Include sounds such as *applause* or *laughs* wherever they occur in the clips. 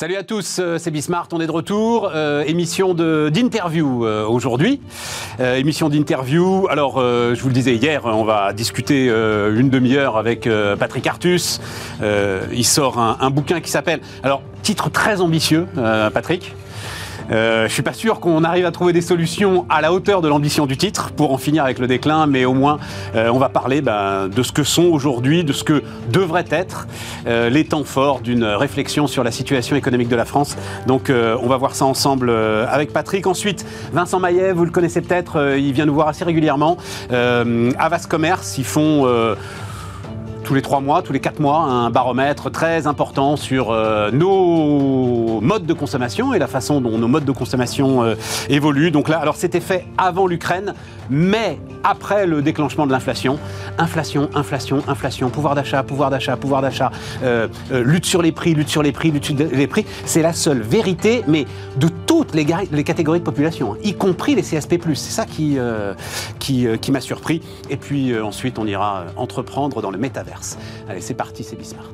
Salut à tous, euh, c'est Bismart, on est de retour. Euh, émission d'interview euh, aujourd'hui. émission d'interview. Alors, je vous le disais hier, on va discuter une demi-heure avec Patrick Artus. il sort un, un bouquin qui s'appelle. Alors, titre très ambitieux, Patrick. Euh, je suis pas sûr qu'on arrive à trouver des solutions à la hauteur de l'ambition du titre pour en finir avec le déclin, mais au moins euh, on va parler ben, de ce que sont aujourd'hui, de ce que devraient être euh, les temps forts d'une réflexion sur la situation économique de la France. Donc euh, on va voir ça ensemble avec Patrick. Ensuite, Vincent Maillet, vous le connaissez peut-être, il vient nous voir assez régulièrement. Avas Commerce, ils font tous les trois mois, tous les quatre mois, un baromètre très important sur euh, nos modes de consommation et la façon dont nos modes de consommation euh, évoluent. Donc là, alors c'était fait avant l'Ukraine, mais après le déclenchement de l'inflation. Inflation, inflation, inflation, pouvoir d'achat, pouvoir d'achat, pouvoir d'achat, euh, lutte sur les prix, lutte sur les prix, lutte sur les prix. C'est la seule vérité, mais de toutes les, catégories de population, hein, y compris les CSP+. C'est ça qui, qui, qui m'a surpris. Et puis ensuite, on ira entreprendre dans le métavers. Allez, c'est parti, c'est Bismart.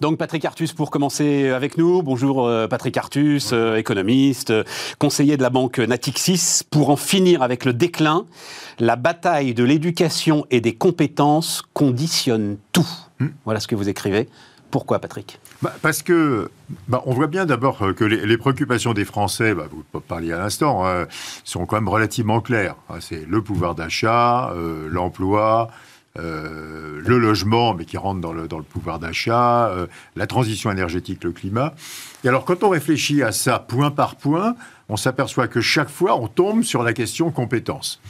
Donc Patrick Artus pour commencer avec nous. Bonjour euh, Patrick Artus, euh, économiste, conseiller de la banque Natixis. Pour en finir avec le déclin, la bataille de l'éducation et des compétences conditionne tout. Hmm. Voilà ce que vous écrivez. Pourquoi Patrick? Bah, Parce que bah, on voit bien d'abord que les, préoccupations des Français, bah, vous parliez à l'instant, sont quand même relativement claires. Hein, c'est le pouvoir d'achat, euh, l'emploi, euh, le logement, mais qui rentre dans le, pouvoir d'achat, euh, la transition énergétique, le climat. Et alors, quand on réfléchit à ça point par point, on s'aperçoit que chaque fois, on tombe sur la question compétence.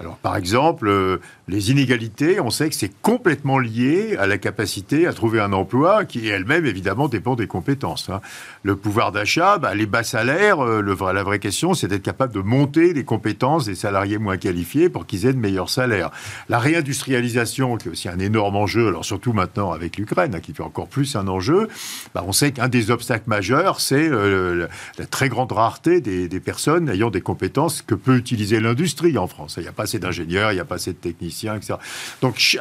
Alors, par exemple, euh, les inégalités, on sait que c'est complètement lié à la capacité à trouver un emploi qui, elle-même, évidemment, dépend des compétences. Hein. Le pouvoir d'achat, bah, les bas salaires, euh, la vraie question, c'est d'être capable de monter les compétences des salariés moins qualifiés pour qu'ils aient de meilleurs salaires. La réindustrialisation, qui est aussi un énorme enjeu, alors surtout maintenant avec l'Ukraine, hein, qui fait encore plus un enjeu, bah, on sait qu'un des obstacles majeurs, c'est euh, la, très grande rareté des, des, personnes ayant des compétences que peut utiliser l'industrie en France. Il n'y a pas assez d'ingénieurs, il n'y a pas assez de techniciens, etc. Donc,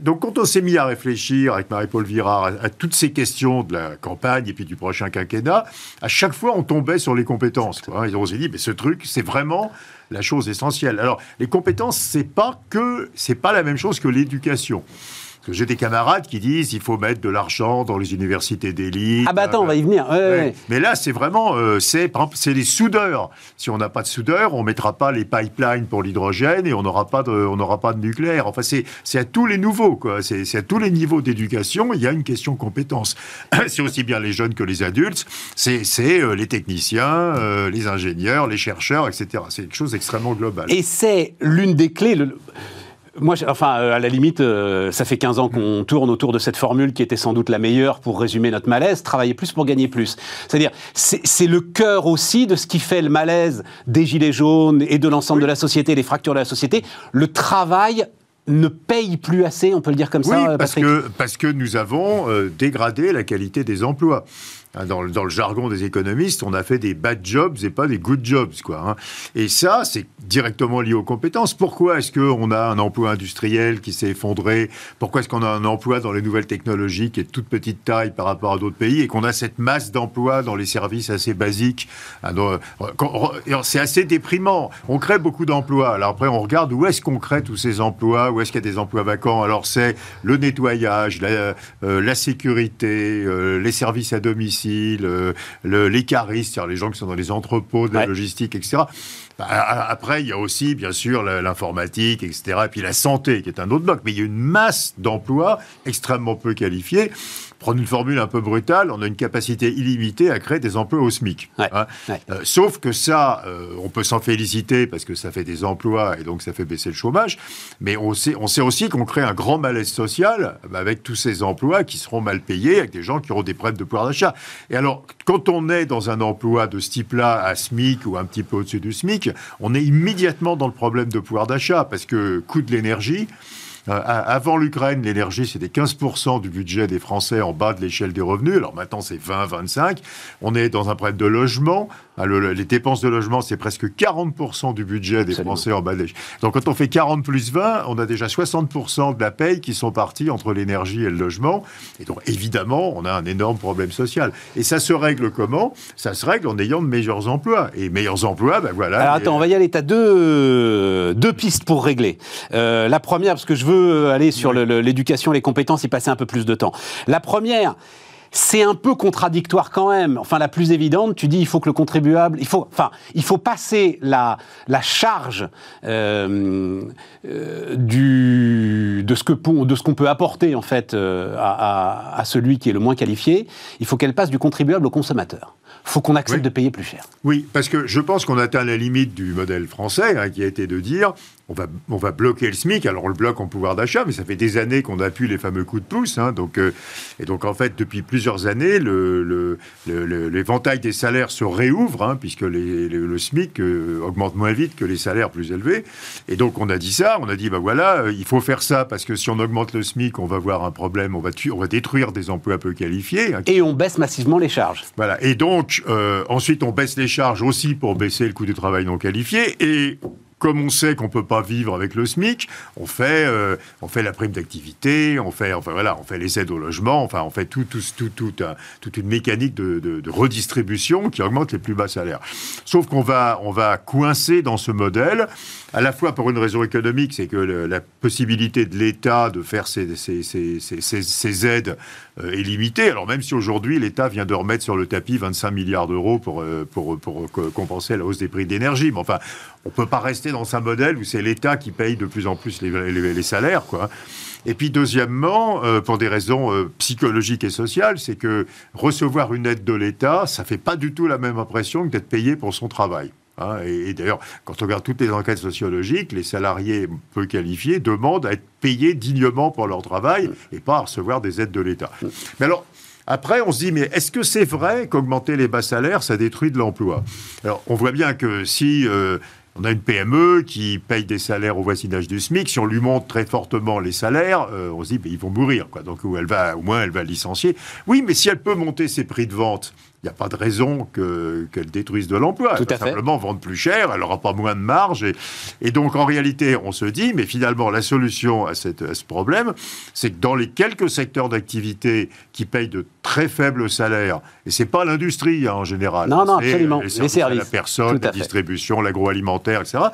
donc quand on s'est mis à réfléchir avec Marie-Paul Virard à, toutes ces questions de la campagne et puis du prochain quinquennat, à chaque fois on tombait sur les compétences. Quoi. Et on s'est dit, mais ce truc, c'est vraiment la chose essentielle. Alors, les compétences, c'est pas pas la même chose que l'éducation. J'ai des camarades qui disent il faut mettre de l'argent dans les universités d'élite. Ah bah attends, on va y venir. Mais là, c'est vraiment, euh, c'est c'est les soudeurs. Si on n'a pas de soudeurs, on mettra pas les pipelines pour l'hydrogène et on n'aura pas de, on n'aura pas de nucléaire. Enfin, c'est à tous les niveaux, quoi. C'est à tous les niveaux d'éducation. Il y a une question compétence. *coughs* c'est aussi bien les jeunes que les adultes. C'est euh, les techniciens, euh, les ingénieurs, les chercheurs, etc. C'est quelque chose d'extrêmement global. Et c'est l'une des clés. Le moi, enfin, euh, à la limite, euh, ça fait 15 ans qu'on tourne autour de cette formule qui était sans doute la meilleure pour résumer notre malaise, travailler plus pour gagner plus. C'est-à-dire, c'est le cœur aussi de ce qui fait le malaise des Gilets jaunes et de l'ensemble de la société, les fractures de la société. Le travail ne paye plus assez, on peut le dire comme ça, euh, parce que, parce que nous avons dégradé la qualité des emplois. Hein, dans le, jargon des économistes, on a fait des bad jobs et pas des good jobs. Quoi, hein. Et ça, c'est directement lié aux compétences. Pourquoi est-ce qu'on a un emploi industriel qui s'est effondré? Pourquoi est-ce qu'on a un emploi dans les nouvelles technologies qui est de toute petite taille par rapport à d'autres pays et qu'on a cette masse d'emplois dans les services assez basiques? Ah, C'est assez déprimant. On crée beaucoup d'emplois. Alors après, on regarde où est-ce qu'on crée tous ces emplois, où est-ce qu'il y a des emplois vacants? Alors c'est le nettoyage, la, euh, sécurité, euh, les services à domicile le, les caristes, c'est-à-dire les gens qui sont dans les entrepôts de la logistique, etc. Bah, après, il y a aussi, bien sûr, l'informatique, etc. Et puis la santé, qui est un autre bloc. Mais il y a une masse d'emplois extrêmement peu qualifiés prendre une formule un peu brutale, on a une capacité illimitée à créer des emplois au SMIC. Hein. Euh, sauf que ça, euh, on peut s'en féliciter parce que ça fait des emplois et donc ça fait baisser le chômage. Mais on sait, on sait aussi qu'on crée un grand malaise social avec tous ces emplois qui seront mal payés, avec des gens qui auront des problèmes de pouvoir d'achat. Et alors, quand on est dans un emploi de ce type-là, à SMIC ou un petit peu au-dessus du SMIC, on est immédiatement dans le problème de pouvoir d'achat parce que coût de l'énergie, avant l'Ukraine, l'énergie, c'était 15% du budget des Français en bas de l'échelle des revenus. Alors maintenant, c'est 20, 25. On est dans un problème de logement. Ah, les dépenses de logement, c'est presque 40% du budget des Français en bas de l'échelle. Donc quand on fait 40 plus 20, on a déjà 60% de la paye qui sont partis entre l'énergie et le logement. Et donc évidemment, on a un énorme problème social. Et ça se règle comment? Ça se règle en ayant de meilleurs emplois. Et meilleurs emplois, ben voilà. Alors attends, on va y aller. Tu as deux, deux pistes pour régler. Euh, la première, parce que je veux aller sur l'éducation, les compétences, y passer un peu plus de temps. La première, c'est un peu contradictoire quand même. Enfin, la plus évidente, tu dis il faut que le contribuable, il faut, enfin, il faut passer la, la charge euh, euh, du, de ce que de ce qu'on peut apporter en fait euh, à, à, celui qui est le moins qualifié. Il faut qu'elle passe du contribuable au consommateur faut qu'on accepte de payer plus cher. Oui, parce que je pense qu'on atteint la limite du modèle français, hein, qui a été de dire on va, on va bloquer le SMIC. Alors on le bloque en pouvoir d'achat, mais ça fait des années qu'on appuie les fameux coups de pouce. Hein, donc, euh, et donc en fait, depuis plusieurs années, le, l'éventail des salaires se réouvre, hein, puisque le SMIC euh, augmente moins vite que les salaires plus élevés. Et donc on a dit ça, on a dit, bah voilà, euh, il faut faire ça, parce que si on augmente le SMIC, on va avoir un problème, on va, on va détruire des emplois peu qualifiés. et on baisse massivement les charges. Voilà. Et donc, ensuite, on baisse les charges aussi pour baisser le coût du travail non qualifié. Et comme on sait qu'on ne peut pas vivre avec le SMIC, on fait, euh, on fait la prime d'activité, on fait, enfin voilà, on fait les aides au logement, enfin on fait tout, tout, tout, toute une mécanique de, redistribution qui augmente les plus bas salaires. Sauf qu'on va, on va coincer dans ce modèle, à la fois pour une raison économique, c'est que la possibilité de l'État de faire ces aides euh, est limitée. Alors même si aujourd'hui l'État vient de remettre sur le tapis 25 milliards d'euros pour, euh, compenser la hausse des prix d'énergie, mais enfin on ne peut pas rester dans un modèle où c'est l'État qui paye de plus en plus les, salaires, quoi. Et puis deuxièmement, euh, pour des raisons psychologiques et sociales, c'est que recevoir une aide de l'État, ça fait pas du tout la même impression que d'être payé pour son travail. Hein. et, d'ailleurs, quand on regarde toutes les enquêtes sociologiques, les salariés peu qualifiés demandent à être payés dignement pour leur travail et pas à recevoir des aides de l'État. Mais alors, après, on se dit, mais est-ce que c'est vrai qu'augmenter les bas salaires, ça détruit de l'emploi? Alors, on voit bien que si euh, on a une PME qui paye des salaires au voisinage du SMIC. Si on lui monte très fortement les salaires, euh, on se dit, ils vont mourir. Quoi. Donc, elle va, au moins, elle va licencier. Oui, mais si elle peut monter ses prix de vente, n'y a pas de raison qu'elle détruise de l'emploi. Elle va simplement vendre plus cher, elle n'aura pas moins de marge. Et, donc, en réalité, on se dit, mais finalement, la solution à, cette, ce problème, c'est que dans les quelques secteurs d'activité qui payent de très faibles salaires, et c'est pas l'industrie hein, en général, non, non, absolument. les services, la personne, la distribution, l'agroalimentaire, etc.,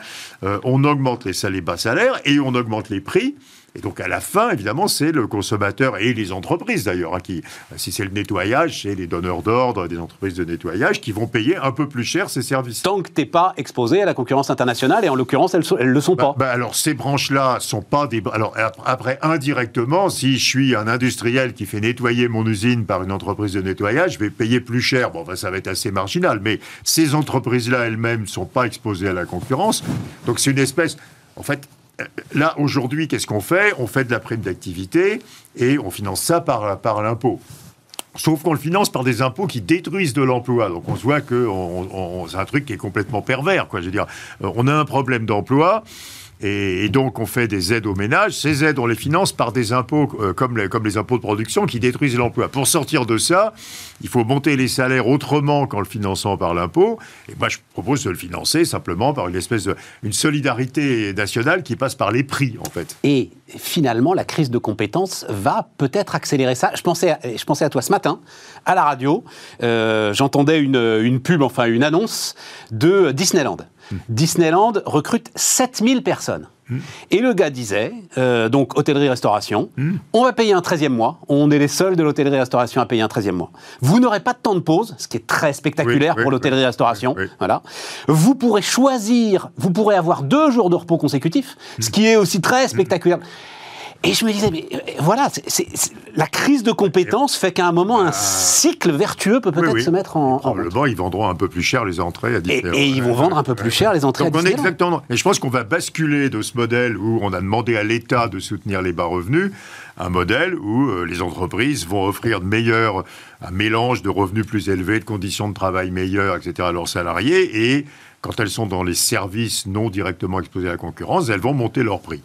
euh, on augmente les, les bas salaires et on augmente les prix. Et donc à la fin, évidemment, c'est le consommateur et les entreprises d'ailleurs, hein, qui, si c'est le nettoyage, c'est les donneurs d'ordre des entreprises de nettoyage qui vont payer un peu plus cher ces services. Tant que tu n'es pas exposé à la concurrence internationale, et en l'occurrence, elles ne le sont bah, pas. Bah, alors ces branches-là sont pas des... Alors après, indirectement, si je suis un industriel qui fait nettoyer mon usine par une entreprise de nettoyage, je vais payer plus cher. Bon, ça va être assez marginal, mais ces entreprises-là elles-mêmes ne sont pas exposées à la concurrence. Donc c'est une espèce... En fait, là, aujourd'hui, qu'est-ce qu'on fait? On fait de la prime d'activité et on finance ça par, par l'impôt. Sauf qu'on le finance par des impôts qui détruisent de l'emploi. Donc on se voit que c'est un truc qui est complètement pervers. Quoi. Je veux dire, euh, on a un problème d'emploi. Et, donc, on fait des aides aux ménages. Ces aides, on les finance par des impôts euh, comme, les, impôts de production qui détruisent l'emploi. Pour sortir de ça, il faut monter les salaires autrement qu'en le finançant par l'impôt. Et moi, je propose de le financer simplement par une espèce de une solidarité nationale qui passe par les prix, en fait. Et finalement, la crise de compétences va peut-être accélérer ça. Je pensais, à, je pensais à toi ce matin, à la radio. Euh, j'entendais une, une pub, enfin une annonce de Disneyland. Disneyland recrute 7000 personnes. Et le gars disait, euh, donc hôtellerie-restauration, on va payer un 13e mois, on est les seuls de l'hôtellerie-restauration à payer un 13e mois. Vous n'aurez pas de temps de pause, ce qui est très spectaculaire pour l'hôtellerie-restauration. Voilà. Vous pourrez choisir, vous pourrez avoir deux jours de repos consécutifs, ce qui est aussi très spectaculaire. Et je me disais, mais euh, voilà, la crise de compétences fait qu'à un moment, un bah, cycle vertueux peut peut-être se mettre en. Probablement, ils vendront un peu plus cher les entrées à Et, et ils vont vendre un peu plus cher les entrées Donc à on exactement. Et je pense qu'on va basculer de ce modèle où on a demandé à l'État de soutenir les bas revenus un modèle où euh, les entreprises vont offrir de meilleurs, un mélange de revenus plus élevés, de conditions de travail meilleures, etc. à leurs salariés. Et quand elles sont dans les services non directement exposés à la concurrence, elles vont monter leurs prix.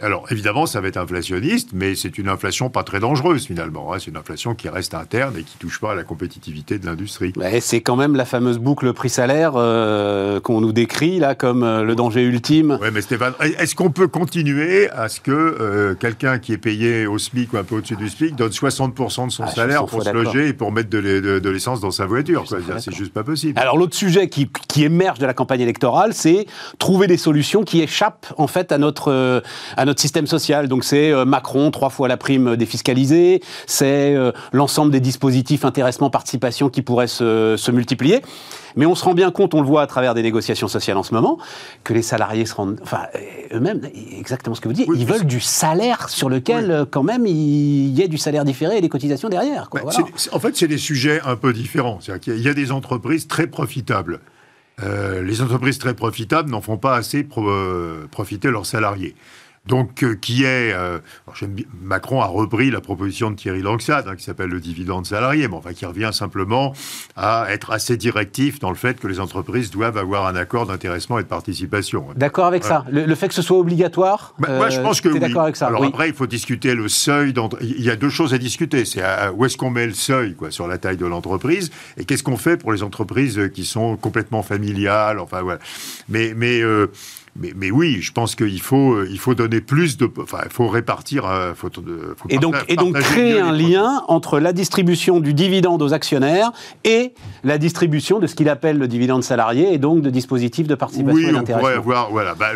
Alors évidemment, ça va être inflationniste, mais c'est une inflation pas très dangereuse finalement. Hein. C'est une inflation qui reste interne et qui touche pas à la compétitivité de l'industrie. c'est quand même la fameuse boucle prix-salaire euh, qu'on nous décrit là comme euh, le danger ultime. Oui, mais Stéphane, est-ce qu'on peut continuer à ce que euh, quelqu'un qui est payé au SMIC ou un peu au-dessus du SMIC donne 60% de son ah, salaire pour se loger et pour mettre de l'essence dans sa voiture C'est juste pas possible. Alors l'autre sujet qui, qui, émerge de la campagne électorale, c'est trouver des solutions qui échappent en fait à notre à notre système social. Donc c'est euh, Macron, trois fois la prime défiscalisée, c'est euh, l'ensemble des dispositifs intéressement, participation qui pourraient se, se multiplier. Mais on se rend bien compte, on le voit à travers des négociations sociales en ce moment, que les salariés se rendent, enfin eux-mêmes, exactement ce que vous dites, ils veulent du salaire sur lequel euh, quand même il y ait du salaire différé et des cotisations derrière. Quoi, bah, en fait, c'est des sujets un peu différents. Il y a des entreprises très profitables. les entreprises très profitables n'en font pas assez pour profiter leurs salariés donc euh, qui est euh, Macron a repris la proposition de Thierry Langsad hein, qui s'appelle le dividende salarié, mais enfin qui revient simplement à être assez directif dans le fait que les entreprises doivent avoir un accord d'intéressement et de participation. D'accord avec ça. Le, fait que ce soit obligatoire. Bah, moi, je pense que oui. d'accord avec ça. Alors après, il faut discuter le seuil. Il y a deux choses à discuter. C'est où est-ce qu'on met le seuil quoi sur la taille de l'entreprise et qu'est-ce qu'on fait pour les entreprises qui sont complètement familiales. Enfin voilà. Mais mais euh, mais, mais, oui, je pense qu'il faut, euh, il faut donner plus de. Enfin, il faut répartir. Euh, faut, euh, faut et, donc, et donc créer un lien entre la distribution du dividende aux actionnaires et la distribution de ce qu'il appelle le dividende salarié et donc de dispositifs de participation oui, et d'intéressement. on pourrait avoir. Voilà. Bah,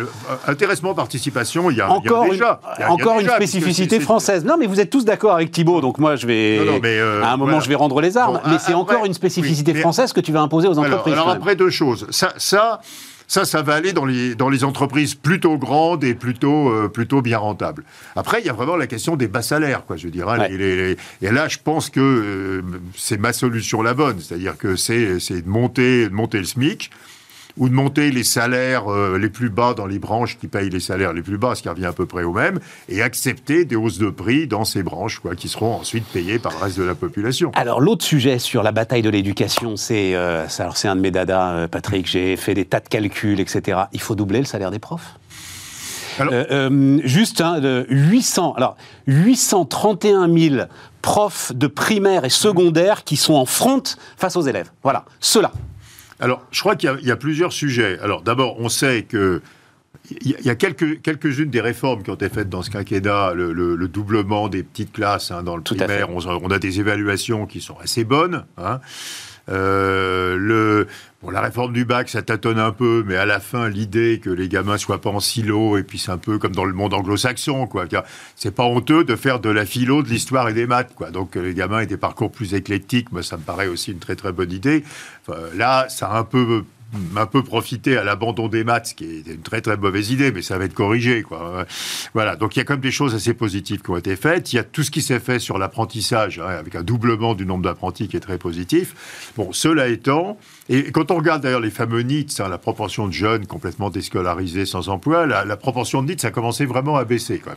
intéressement, participation, il y a, encore il y a déjà. Une, encore une spécificité française. Non, mais vous êtes tous d'accord avec Thibault, donc moi, je vais. Non, non, mais à un moment, je vais rendre les armes. mais c'est encore une spécificité française que tu vas imposer aux entreprises. Alors, alors après, deux choses. Ça. ça ça, ça va aller dans les, dans les entreprises plutôt grandes et plutôt, euh, plutôt bien rentables. Après, il y a vraiment la question des bas salaires, quoi, je. Hein, et là, je pense que euh, c'est ma solution la bonne. C'est-à-dire que c'est de monter, de monter le SMIC ou de monter les salaires euh, les plus bas dans les branches qui payent les salaires les plus bas, ce qui revient à peu près au même, et accepter des hausses de prix dans ces branches, quoi, qui seront ensuite payées par le reste de la population. Alors l'autre sujet sur la bataille de l'éducation, c'est euh, alors c'est un de mes dadas, euh, Patrick. J'ai fait des tas de calculs, etc. Il faut doubler le salaire des profs? juste hein, de 800, alors 831 000 profs de primaire et secondaire qui sont en front face aux élèves. Voilà, ceux-là. Alors, je crois qu'il y, a plusieurs sujets. Alors, d'abord, on sait que il y a quelques, quelques-unes des réformes qui ont été faites dans ce quinquennat, le, doublement des petites classes hein, dans le primaire. On, a des évaluations qui sont assez bonnes. Hein. Euh, le, bon, la réforme du bac, ça tâtonne un peu, mais à la fin, l'idée que les gamins soient pas en silo, et puis c'est un peu comme dans le monde anglo-saxon, quoi. C'est pas honteux de faire de la philo, de l'histoire et des maths, quoi. Donc les gamins aient des parcours plus éclectiques, moi, ça me paraît aussi une très très bonne idée. là, ça un peu un peu profité à l'abandon des maths, qui est une très très mauvaise idée, mais ça va être corrigé. Quoi. Voilà, donc il y a quand même des choses assez positives qui ont été faites. Il y a tout ce qui s'est fait sur l'apprentissage, hein, avec un doublement du nombre d'apprentis qui est très positif. Bon, cela étant, et quand on regarde d'ailleurs les fameux NITS, hein, la proportion de jeunes complètement déscolarisés sans emploi, la, proportion de NITS a commencé vraiment à baisser. Quoi,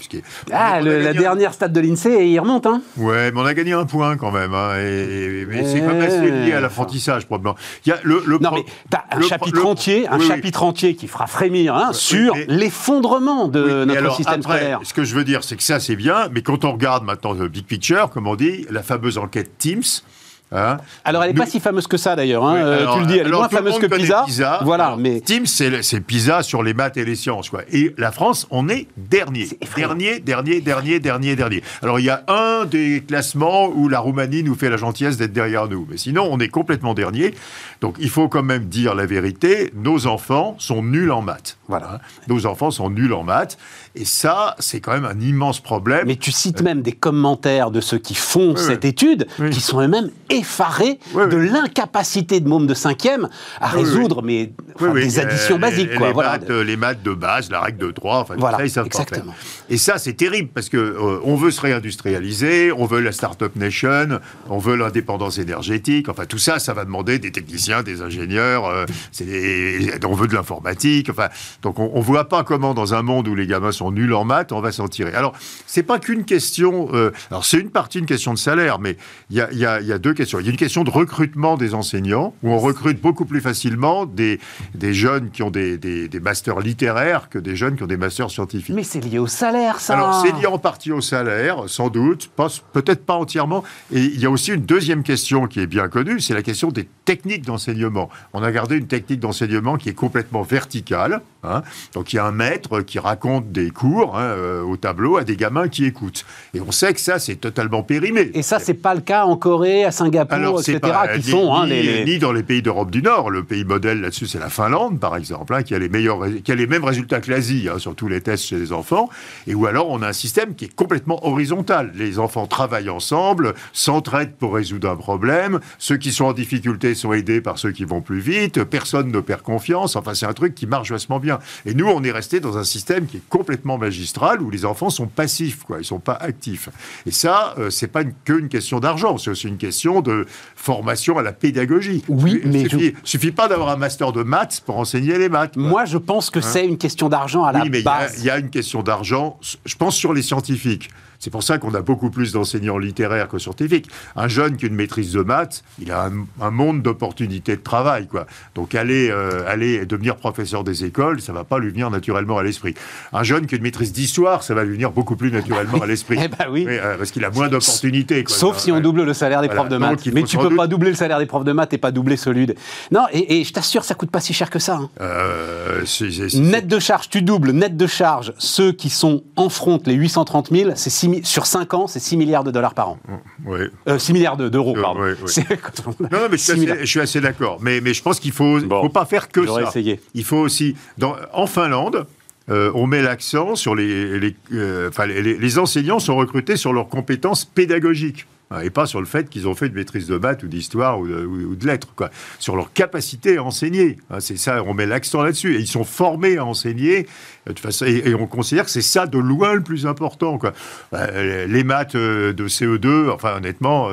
ah, la dernière stade de l'INSEE, il remonte. Hein ouais, mais on a gagné un point quand même. Hein, et, mais c'est quand même assez lié à l'apprentissage, probablement. Il y a le, non, mais un chapitre entier, un chapitre entier qui fera frémir hein, sur l'effondrement de notre système scolaire. Ce que je veux dire, c'est que ça, c'est bien, mais quand on regarde maintenant le big picture, comme on dit, la fameuse enquête Teams, Hein alors, elle n'est pas si fameuse que ça, d'ailleurs. Hein. Euh, tu le dis, elle est moins fameuse que Pisa. Voilà, mais... Teams, c'est Pisa sur les maths et les sciences. Quoi. Et la France, on est dernier. dernier, dernier, dernier, dernier, dernier. Alors, il y a un des classements où la Roumanie nous fait la gentillesse d'être derrière nous. Mais sinon, on est complètement dernier. Donc, il faut quand même dire la vérité. Nos enfants sont nuls en maths. Voilà. Hein. Nos enfants sont nuls en maths. Et ça, c'est quand même un immense problème. Mais tu cites même des commentaires de ceux qui font cette étude, qui sont eux-mêmes effarés de l'incapacité de mômes de cinquième à résoudre mais, des additions basiques. Quoi. Les, maths, les, maths, de base, la règle de 3, enfin, voilà, ça, ils savent exactement. Et ça, c'est terrible, parce que euh, on veut se réindustrialiser, on veut la start-up nation, on veut l'indépendance énergétique, enfin, tout ça, ça va demander des techniciens, des ingénieurs, euh, on veut de l'informatique, enfin, donc on ne voit pas comment, dans un monde où les gamins sont nuls en maths, on va s'en tirer. Alors, c'est pas qu'une question, euh, alors c'est une partie, une question de salaire, mais il y a, y a deux questions Il y a une question de recrutement des enseignants, où on recrute beaucoup plus facilement des, des jeunes qui ont des, des, des masters littéraires que des jeunes qui ont des masters scientifiques. Mais c'est lié au salaire, ça Alors, c'est lié en partie au salaire, sans doute, peut-être pas entièrement. Et il y a aussi une deuxième question qui est bien connue, c'est la question des techniques d'enseignement. On a gardé une technique d'enseignement qui est complètement verticale. hein. Donc, il y a un maître qui raconte des cours hein, euh, au tableau à des gamins qui écoutent. Et on sait que ça, c'est totalement périmé. Et ça, c'est pas le cas en Corée, à Singapour, Alors, c'est etc., pas qui ni, sont hein, ni- les, les- ni dans les pays d'Europe du Nord. Le pays modèle là-dessus, c'est la Finlande, par exemple, hein, qui a les meilleurs, qui a les mêmes résultats que l'Asie hein, sur tous les tests chez les enfants. Et où alors on a un système qui est complètement horizontal. Les enfants travaillent ensemble, s'entraident pour résoudre un problème. Ceux qui sont en difficulté sont aidés par ceux qui vont plus vite. Personne ne perd confiance. Enfin, c'est un truc qui marche vachement bien. Et nous, on est resté dans un système qui est complètement magistral où les enfants sont passifs, quoi. Ils sont pas actifs. Et ça, euh, c'est pas une- que une question d'argent. C'est aussi une question de formation à la pédagogie. Oui, Il mais suffit, suffit pas d'avoir un master de maths pour enseigner les maths. quoi. Moi, je pense que c'est une question d'argent à la Hein Oui, mais il y a- base. il y, a une question d'argent, je pense, sur les scientifiques. C'est pour ça qu'on a beaucoup plus d'enseignants littéraires que scientifiques. Un jeune qui a une maîtrise de maths, il a un, un monde d'opportunités de travail. Quoi. Donc aller, euh, aller devenir professeur des écoles, ça va pas lui venir naturellement à l'esprit. Un jeune qui a une maîtrise d'histoire, ça va lui venir beaucoup plus naturellement à l'esprit. *laughs* Eh ben oui. euh, parce qu'il a moins d'opportunités. Sauf si on double le salaire des Voilà. profs de maths. Mais tu peux doute- pas doubler le salaire des profs de maths et pas doubler celui de... Non, et, et je t'assure, ça coûte pas si cher que ça. hein. Euh, Net de charge, tu doubles, net de charge, ceux qui sont en front, les 830 000, c'est 6 sur 5 ans, c'est 6 milliards de dollars par an. ouais. Euh, 6 milliards de- d'euros, Euh, pardon. *laughs* Non, non, mais je suis 6 milliards. assez, d'accord. Mais, mais je pense qu'il faut, Bon. faut pas faire que ça. essayé. Il faut aussi. Dans, en Finlande, euh, on met l'accent sur les. les, euh, enfin, les, les enseignants sont recrutés sur leurs compétences pédagogiques. Hein, Et pas sur le fait qu'ils ont fait une maîtrise de maths ou d'histoire ou de, ou- ou de lettres, quoi. Sur leur capacité à enseigner. hein, c'est ça, on met l'accent là-dessus. Et ils sont formés à enseigner. euh, de façon, et, et on considère que c'est ça de loin le plus important, quoi. Euh, les maths euh, de CE2, enfin honnêtement,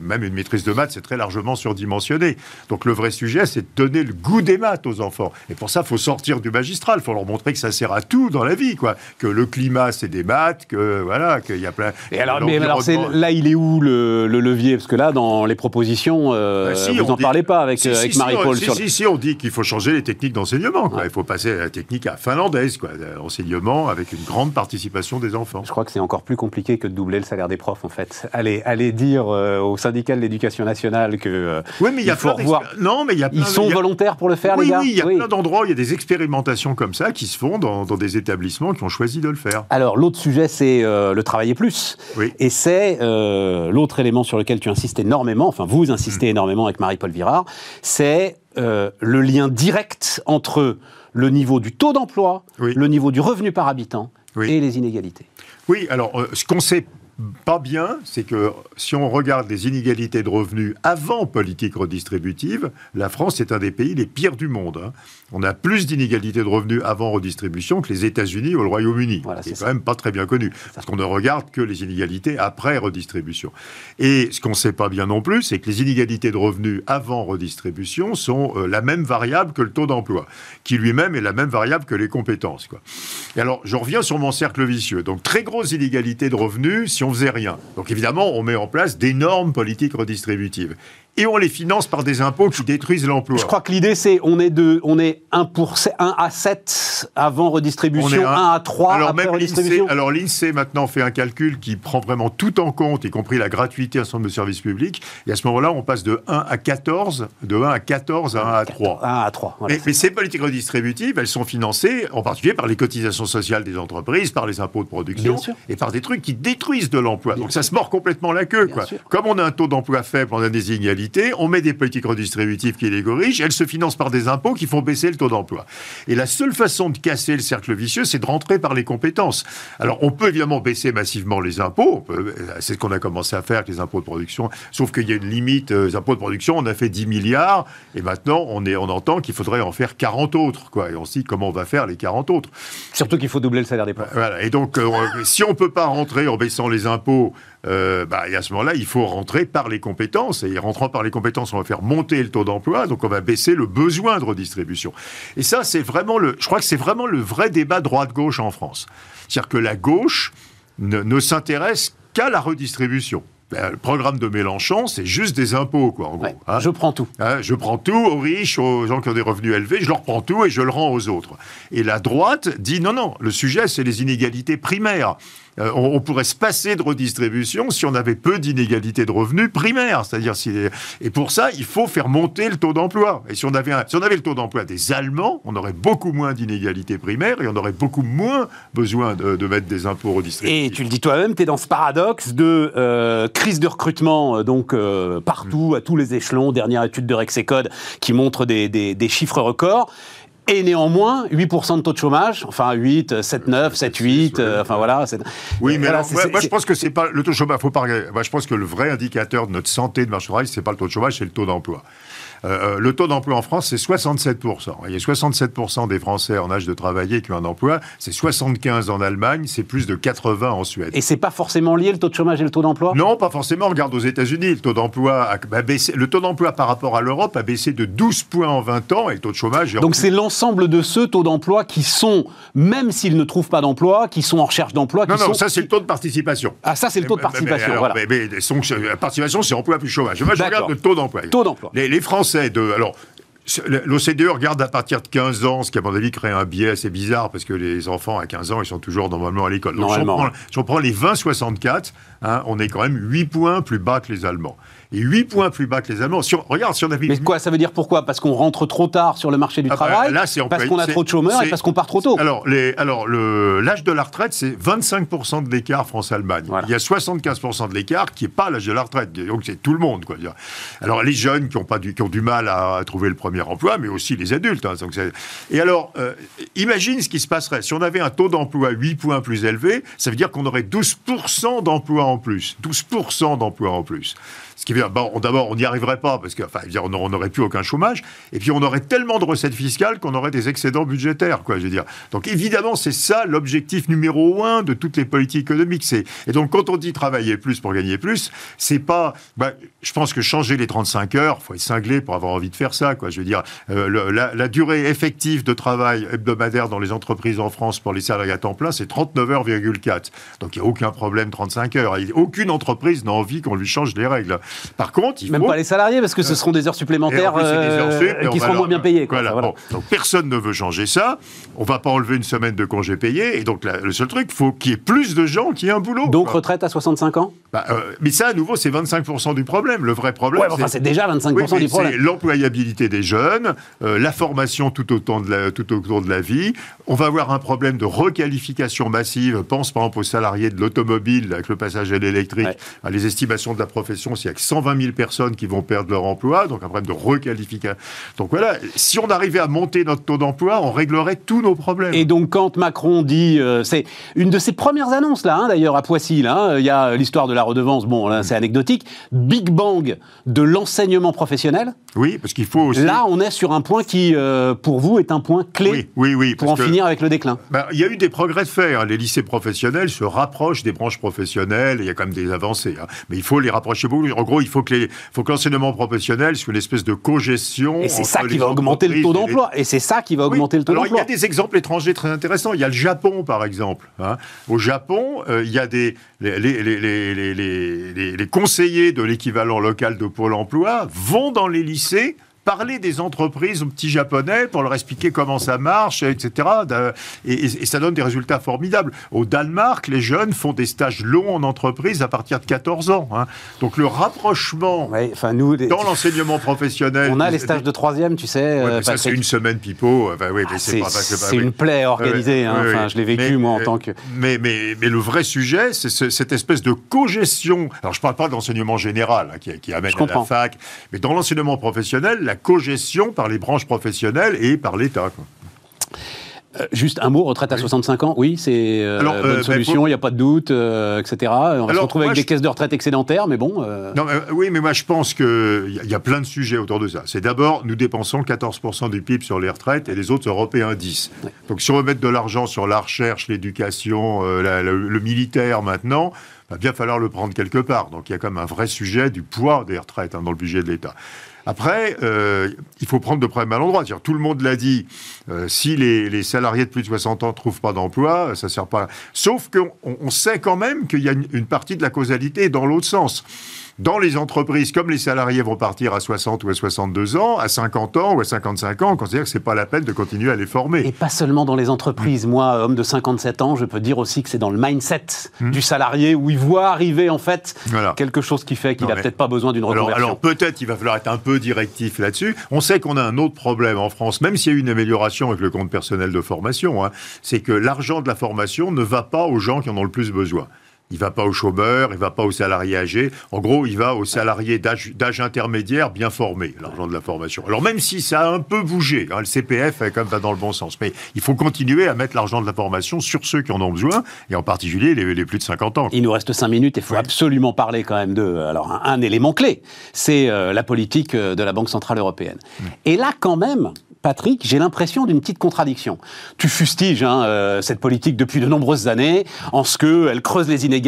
même une maîtrise de maths, c'est très largement surdimensionné. Donc le vrai sujet, c'est de donner le goût des maths aux enfants. Et pour ça, il faut sortir du magistral. Il faut leur montrer que ça sert à tout dans la vie, quoi. Que le climat, c'est des maths, que voilà, qu'il y a plein. Et alors, mais alors là, il est où le, le levier Parce que là, dans les propositions, euh, Bah, si, vous n'en dit- parlez pas avec, Si, euh, si, avec si, Marie-Paul. si, sur- si, si, on dit qu'il faut changer les techniques d'enseignement. quoi. Il faut passer à la technique à finlandaise, quoi. Enseignement avec une grande participation des enfants. Je crois que c'est encore plus compliqué que de doubler le salaire des profs, en fait. Allez, allez dire euh, au syndicat de l'éducation nationale que euh, Oui, mais il y a faut revoir. Non, mais il y a plein- Ils sont a- volontaires pour le faire, oui, les gars oui, il y a plein d'endroits, où il y a des expérimentations comme ça qui se font dans, dans des établissements qui ont choisi de le faire. Alors, l'autre sujet, c'est le travailler plus. Oui. Et c'est euh, l'autre élément sur lequel tu insistes énormément, enfin, vous insistez Mm. énormément avec Marie-Paul Virard, c'est euh, le lien direct entre le niveau du taux d'emploi, Oui. le niveau du revenu par habitant Oui. et les inégalités. Oui, alors euh, ce qu'on sait pas bien, c'est que si on regarde les inégalités de revenus avant politique redistributive, la France est un des pays les pires du monde. hein. On a plus d'inégalités de revenus avant redistribution que les États-Unis ou le Royaume-Uni. Voilà, c'est quand ça. même pas très bien connu, parce qu'on ne regarde que les inégalités après redistribution. Et ce qu'on ne sait pas bien non plus, c'est que les inégalités de revenus avant redistribution sont euh, la même variable que le taux d'emploi, qui lui-même est la même variable que les compétences. Quoi. Et alors, je reviens sur mon cercle vicieux. Donc, très grosse inégalité de revenus si on faisait rien. Donc, évidemment, on met en place d'énormes politiques redistributives. Et on les finance par des impôts qui détruisent l'emploi. Je crois que l'idée, c'est on est de, on est 1, pour, 1 à 7 avant redistribution, 1 à 3 alors après même redistribution. alors l'INSEE maintenant fait un calcul qui prend vraiment tout en compte, y compris la gratuité à centre de service public. Et à ce moment-là, on passe de 1 à 14, de 1 à 14 à 1 à 3. 1 à 3. voilà. Mais, mais ces politiques redistributives, elles sont financées en particulier par les cotisations sociales des entreprises, par les impôts de production sûr. et par des trucs qui détruisent de l'emploi. Donc ça se mord complètement la queue. Quoi. sûr. Comme on a un taux d'emploi faible, on a des inégalités, on met des politiques redistributives qui les corrigent, elles se financent par des impôts qui font baisser le taux d'emploi. Et la seule façon de casser le cercle vicieux, c'est de rentrer par les compétences. Alors on peut évidemment baisser massivement les impôts, c'est ce qu'on a commencé à faire avec les impôts de production, sauf qu'il y a une limite, euh, les impôts de production, on a fait 10 milliards, et maintenant on, est, on entend qu'il faudrait en faire 40 autres. Quoi. Et on se dit comment on va faire les 40 autres. Surtout qu'il faut doubler le salaire des profs. Voilà. Et donc, euh, si on ne peut pas rentrer en baissant les impôts, euh, bah, et à ce moment-là, il faut rentrer par les compétences. Et rentrant par les compétences, on va faire monter le taux d'emploi, donc on va baisser le besoin de redistribution. Et ça, c'est vraiment le. Je crois que c'est vraiment le vrai débat droite-gauche en France. C'est-à-dire que la gauche ne, ne s'intéresse qu'à la redistribution. Ben, le programme de Mélenchon, c'est juste des impôts, quoi, en gros. Hein. je prends tout. Hein, je prends tout aux riches, aux gens qui ont des revenus élevés, je leur prends tout et je le rends aux autres. Et la droite dit non, non, le sujet, c'est les inégalités primaires. Euh, on, pourrait se passer de redistribution si on avait peu d'inégalités de revenus primaires. C'est-à-dire, si et pour ça, il faut faire monter le taux d'emploi. Et si on, avait si on avait le taux d'emploi des Allemands, on aurait beaucoup moins d'inégalités primaires et on aurait beaucoup moins besoin de, mettre des impôts redistributifs. Et tu le dis toi-même, tu es dans ce paradoxe de euh, crise de recrutement, euh, donc partout, à tous les échelons. Dernière étude de Rexecode qui montre des, des chiffres records et néanmoins 8% de taux de chômage, enfin 8, 7, 9, 7, 8, enfin voilà. Oui, mais moi, je pense que c'est pas le taux de chômage. Faut pas. Moi, je pense que le vrai indicateur de notre santé de marché du travail, c'est pas le taux de chômage, c'est le taux d'emploi. Euh, euh, le taux d'emploi en France, c'est 67%. Il y a 67% des Français en âge de travailler qui ont un emploi. C'est 75 en Allemagne, c'est plus de 80 en Suède. Et c'est pas forcément lié le taux de chômage et le taux d'emploi? Non, pas forcément. Regarde aux États-Unis, le taux d'emploi a baissé. Le taux d'emploi par rapport à l'Europe a baissé de 12 points en 20 ans et le taux de chômage. Donc c'est l'ensemble de ceux taux d'emploi qui sont, même s'ils ne trouvent pas d'emploi, qui sont en recherche d'emploi. Non, non, ça c'est le taux de participation. Ah, ça c'est le taux de participation. voilà. mais, la participation, c'est emploi plus chômage. Moi, je regarde le taux d'emploi. Taux d'emploi. Les, les Français de, alors L'OCDE regarde à partir de 15 ans, ce qui à mon avis crée un biais assez bizarre parce que les enfants à 15 ans, ils sont toujours normalement à l'école. Donc si on, prend, les 20-64, hein, on est quand même 8 points plus bas que les Allemands et 8 points plus bas que les Allemands. Si on, regarde, si on avait... Mais quoi, ça veut dire pourquoi? Parce qu'on rentre trop tard sur le marché du ah bah, travail? Parce qu'on a trop de chômeurs et parce qu'on part trop tôt? Alors, les, alors l'âge de la retraite, c'est 25% de l'écart France-Allemagne. Il y a 75% de l'écart qui n'est pas l'âge de la retraite. Donc c'est tout le monde. Quoi. Alors les jeunes qui ont, pas du, qui ont du mal à, trouver le premier emploi, mais aussi les adultes. Hein, donc et alors, euh, imagine ce qui se passerait. Si on avait un taux d'emploi 8 points plus élevé, ça veut dire qu'on aurait 12% d'emplois en plus. 12% d'emplois en plus. Ce qui veut dire, bon, d'abord, on n'y arriverait pas parce qu'enfin, on n'aurait plus aucun chômage. Et puis, on aurait tellement de recettes fiscales qu'on aurait des excédents budgétaires, quoi, je veux dire. Donc, évidemment, c'est ça l'objectif numéro un de toutes les politiques économiques. Et donc, quand on dit travailler plus pour gagner plus, c'est pas, bah, je pense que changer les 35 heures, faut être cinglé pour avoir envie de faire ça, quoi. Je veux dire, euh, la, durée effective de travail hebdomadaire dans les entreprises en France pour les salariés à temps plein, c'est 39 heures,4. Donc, il n'y a aucun problème 35 heures. aucune entreprise n'a envie qu'on lui change les règles. Par contre, il Même pas les salariés, parce que ce seront des heures supplémentaires euh, qui seront moins bien payées. Donc personne ne veut changer ça. On va pas enlever une semaine de congé payé. Et donc le seul truc, il faut qu'il y ait plus de gens qui aient un boulot. Donc retraite à 65 ans? Bah, euh, Mais ça, à nouveau, c'est 25% du problème. Le vrai problème, c'est déjà 25% du problème. C'est l'employabilité des jeunes, euh, la formation tout, autant de la, tout autour de la vie. On va avoir un problème de requalification massive. Pense par exemple aux salariés de l'automobile avec le passage à l'électrique. Les estimations de la profession, c'est 120 000 personnes qui vont perdre leur emploi, donc un problème de requalification. Donc voilà, si on arrivait à monter notre taux d'emploi, on réglerait tous nos problèmes. Et donc quand Macron dit, euh, c'est une de ses premières annonces là, hein, d'ailleurs à Poissy, là, hein, il y a l'histoire de la redevance, bon là c'est anecdotique, Big Bang de l'enseignement professionnel. Oui, parce qu'il faut aussi. Là, on est sur un point qui, euh, pour vous, est un point clé oui, oui, oui, pour en finir avec le déclin. Ben, il y a eu des progrès de fait. Hein. Les lycées professionnels se rapprochent des branches professionnelles. Il y a quand même des avancées. Mais il faut les rapprocher beaucoup. En gros, il faut que l'enseignement professionnel soit une espèce de cogestion. Et c'est ça qui va augmenter le taux d'emploi. Et c'est ça qui va augmenter le taux d'emploi. Il y a des exemples étrangers très intéressants. Il y a le Japon, par exemple. Hein. Au Japon, euh, il y a des les, les, les, les conseillers de l'équivalent local de Pôle emploi vont dans les lycées parler des entreprises aux petits japonais pour leur expliquer comment ça marche, etc. Et, ça donne des résultats formidables. Au Danemark, les jeunes font des stages longs en entreprise à partir de 14 ans. Hein. Donc le rapprochement nous, dans l'enseignement professionnel. On a les stages de troisième, tu sais. Euh, ça, c'est une semaine pipeau. Enfin, oui, ah, c'est une plaie organisée. Hein. enfin, je l'ai vécu, moi, en tant que. Mais, mais, mais le vrai sujet, c'est cette espèce de cogestion. Alors, je ne parle pas d'enseignement général hein, qui, qui, amène à la fac, mais dans l'enseignement professionnel, la co-gestion par les branches professionnelles et par l'État. Euh, juste un mot, retraite à 65 ans, oui, c'est euh, bonne euh, ben, solution, il n'y a pas de doute, etc. On va se retrouver avec des caisses de retraite excédentaires, mais bon. Non, oui, mais moi je pense qu'il y, a plein de sujets autour de ça. C'est d'abord, nous dépensons 14% du PIB sur les retraites et les autres Européens 10. Donc si on veut mettre de l'argent sur la recherche, l'éducation, le, militaire maintenant, va bien falloir le prendre quelque part. Donc il y a quand même un vrai sujet du poids des retraites hein, dans le budget de l'État. Après, euh, il faut prendre de problème à l'endroit. Tout le monde l'a dit, euh, si les, salariés de plus de 60 ans ne trouvent pas d'emploi, ça ne sert pas. Sauf qu'on on sait quand même qu'il y a une, partie de la causalité dans l'autre sens dans les entreprises, comme les salariés vont partir à 60 ou à 62 ans, à 50 ans ou à 55 ans, on considère que c'est pas la peine de continuer à les former. Et pas seulement dans les entreprises. Moi, homme de 57 ans, je peux dire aussi que c'est dans le mindset hmm. du salarié où il voit arriver en fait quelque chose qui fait qu'il n'a peut-être pas besoin d'une reconversion. Alors, alors peut-être il va falloir être un peu directif là-dessus. On sait qu'on a un autre problème en France, même s'il y a eu une amélioration avec le compte personnel de formation, hein, c'est que l'argent de la formation ne va pas aux gens qui en ont le plus besoin. Il va pas aux chômeurs, il va pas aux salariés âgés. En gros, il va aux salariés d'âge intermédiaire bien formés, l'argent de la formation. Alors même si ça a un peu bougé, hein, le CPF quand même va dans le bon sens, mais il faut continuer à mettre l'argent de la formation sur ceux qui en ont besoin, et en particulier les, plus de 50 ans. Il nous reste 5 minutes et il faut absolument parler quand même de... Alors un, élément clé, c'est euh, la politique euh, de la Banque Centrale Européenne. Et là quand même, Patrick, j'ai l'impression d'une petite contradiction. Tu fustiges hein, euh, cette politique depuis de nombreuses années, en ce qu'elle creuse les inégalités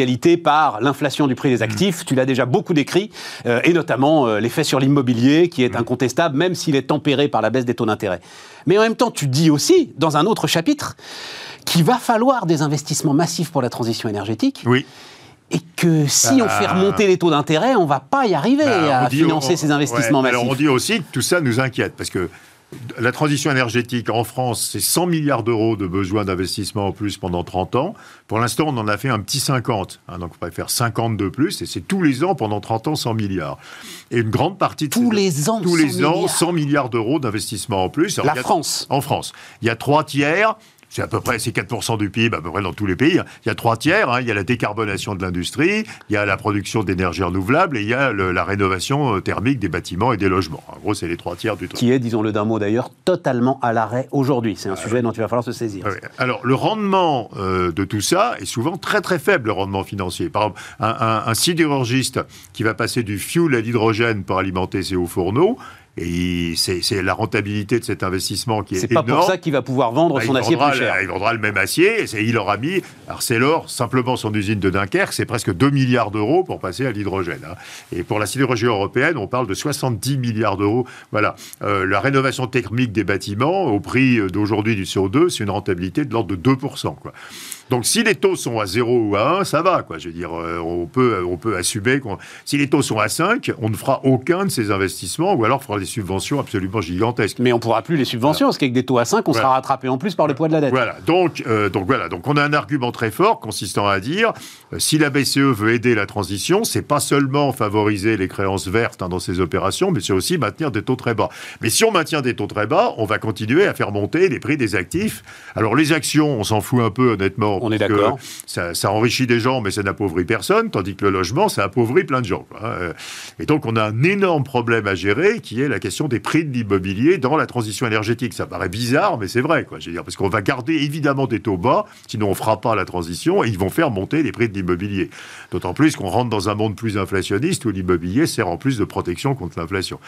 par l'inflation du prix des actifs. Tu l'as déjà beaucoup décrit, euh, et notamment euh, l'effet sur l'immobilier, qui est incontestable, même s'il est tempéré par la baisse des taux d'intérêt. Mais en même temps, tu dis aussi, dans un autre chapitre, qu'il va falloir des investissements massifs pour la transition énergétique. Oui et que si on fait remonter les taux d'intérêt, on va pas y arriver bah, à financer ces investissements massifs. Alors on dit aussi que tout ça nous inquiète, parce que la transition énergétique en France, c'est 100 milliards d'euros de besoins d'investissement en plus pendant 30 ans. Pour l'instant, on en a fait un petit 50. Hein, donc, on pourrait faire 50 de plus. Et c'est tous les ans, pendant 30 ans, 100 milliards. Et une grande partie de Tous les ans, tous les ans, 100 milliards d'euros d'investissement en plus. la France. En France. Il y a trois tiers c'est à peu près c'est 4% du PIB à peu près dans tous les pays. Il y a trois tiers. Hein. Il y a la décarbonation de l'industrie, il y a la production d'énergie renouvelable et il y a la rénovation euh, thermique des bâtiments et des logements. En gros, c'est les trois tiers du truc. Qui est, disons-le d'un mot d'ailleurs, totalement à l'arrêt aujourd'hui. C'est un sujet dont il va falloir se saisir. Alors, le rendement euh, de tout ça est souvent très très faible, le rendement financier. Par exemple, un, un sidérurgiste qui va passer du fuel à l'hydrogène pour alimenter ses hauts fourneaux, et c'est la rentabilité de cet investissement qui est, énorme. C'est pas pour ça qu'il va pouvoir vendre bah, son acier plus cher. Il vendra le même acier. Et il aura mis Arcelor, simplement son usine de Dunkerque, c'est presque 2 milliards d'euros pour passer à l'hydrogène. Hein. Et pour la sidérurgie européenne, on parle de 70 milliards d'euros. Voilà. Euh, la rénovation thermique des bâtiments, au prix d'aujourd'hui du CO2, c'est une rentabilité de l'ordre de 2%. Quoi. Donc si les taux sont à 0 ou à 1, ça va. Quoi. Je veux dire, euh, on peut, on peut assumer. Si les taux sont à 5, on ne fera aucun de ces investissements, ou alors on fera des subventions absolument gigantesques. Mais on ne pourra plus les subventions, parce qu'avec des taux à 5, on sera rattrapé en plus par le poids de la dette. Voilà. Donc, euh, donc voilà. Donc on a un argument très fort consistant à dire, euh, si la BCE veut aider la transition, c'est pas seulement favoriser les créances vertes hein, dans ces opérations, mais c'est aussi maintenir des taux très bas. Mais si on maintient des taux très bas, on va continuer à faire monter les prix des actifs. Alors les actions, on s'en fout un peu honnêtement on est d'accord. Ça, enrichit des gens, mais ça n'appauvrit personne, tandis que le logement, ça appauvrit plein de gens. Hein. Et donc, on a un énorme problème à gérer, qui est la question des prix de l'immobilier dans la transition énergétique. Ça paraît bizarre, mais c'est vrai, quoi. Je veux dire, parce qu'on va garder évidemment des taux bas, sinon on fera pas la transition, et ils vont faire monter les prix de l'immobilier. D'autant plus qu'on rentre dans un monde plus inflationniste où l'immobilier sert en plus de protection contre l'inflation.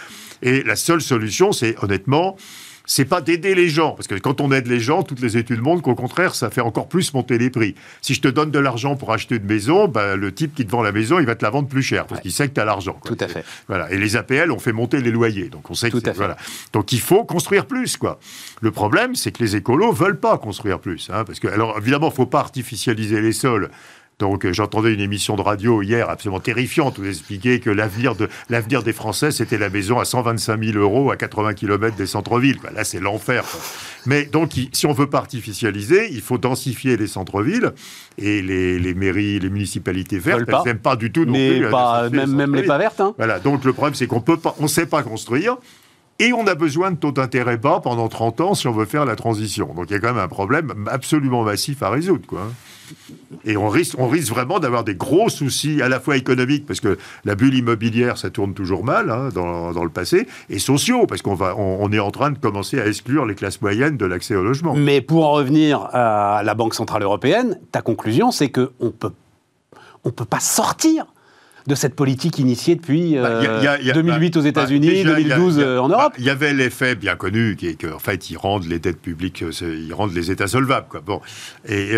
Et la seule solution, c'est honnêtement c'est pas d'aider les gens, parce que quand on aide les gens, toutes les études montrent qu'au contraire, ça fait encore plus monter les prix. Si je te donne de l'argent pour acheter une maison, ben, le type qui te vend la maison, il va te la vendre plus cher, parce qu'il sait que tu as l'argent. Tout à fait. Voilà. Et les APL ont fait monter les loyers, donc on sait Tout que voilà. Donc il faut construire plus, quoi. Le problème, c'est que les écolos veulent pas construire plus, hein, parce que alors évidemment, faut pas artificialiser les sols. Donc euh, j'entendais une émission de radio hier absolument terrifiante où vous que l'avenir de l'avenir des Français c'était la maison à 125 000 euros à 80 km des centres-villes. Là c'est l'enfer. Mais donc si on veut pas artificialiser, il faut densifier les centres-villes et les, mairies, les municipalités vertes, elles n'aiment pas du tout non Mais plus. Pas, même, même les pas vertes. Hein. Voilà. Donc le problème c'est qu'on peut pas, on sait pas construire. Et on a besoin de taux d'intérêt bas pendant 30 ans si on veut faire la transition. Donc il y a quand même un problème absolument massif à résoudre. Quoi. Et on risque, on risque vraiment d'avoir des gros soucis, à la fois économiques, parce que la bulle immobilière, ça tourne toujours mal hein, dans, le passé, et sociaux, parce qu'on on, est en train de commencer à exclure les classes moyennes de l'accès au logement. Mais pour en revenir à la Banque Centrale Européenne, ta conclusion, c'est qu'on peut, on peut pas sortir de cette politique initiée depuis 2008 aux États-Unis, 2012 en Europe. Il y avait l'effet bien connu qui est qu'en fait, ils rendent les dettes publiques, ils rendent les États solvables. Quoi. Bon. Et,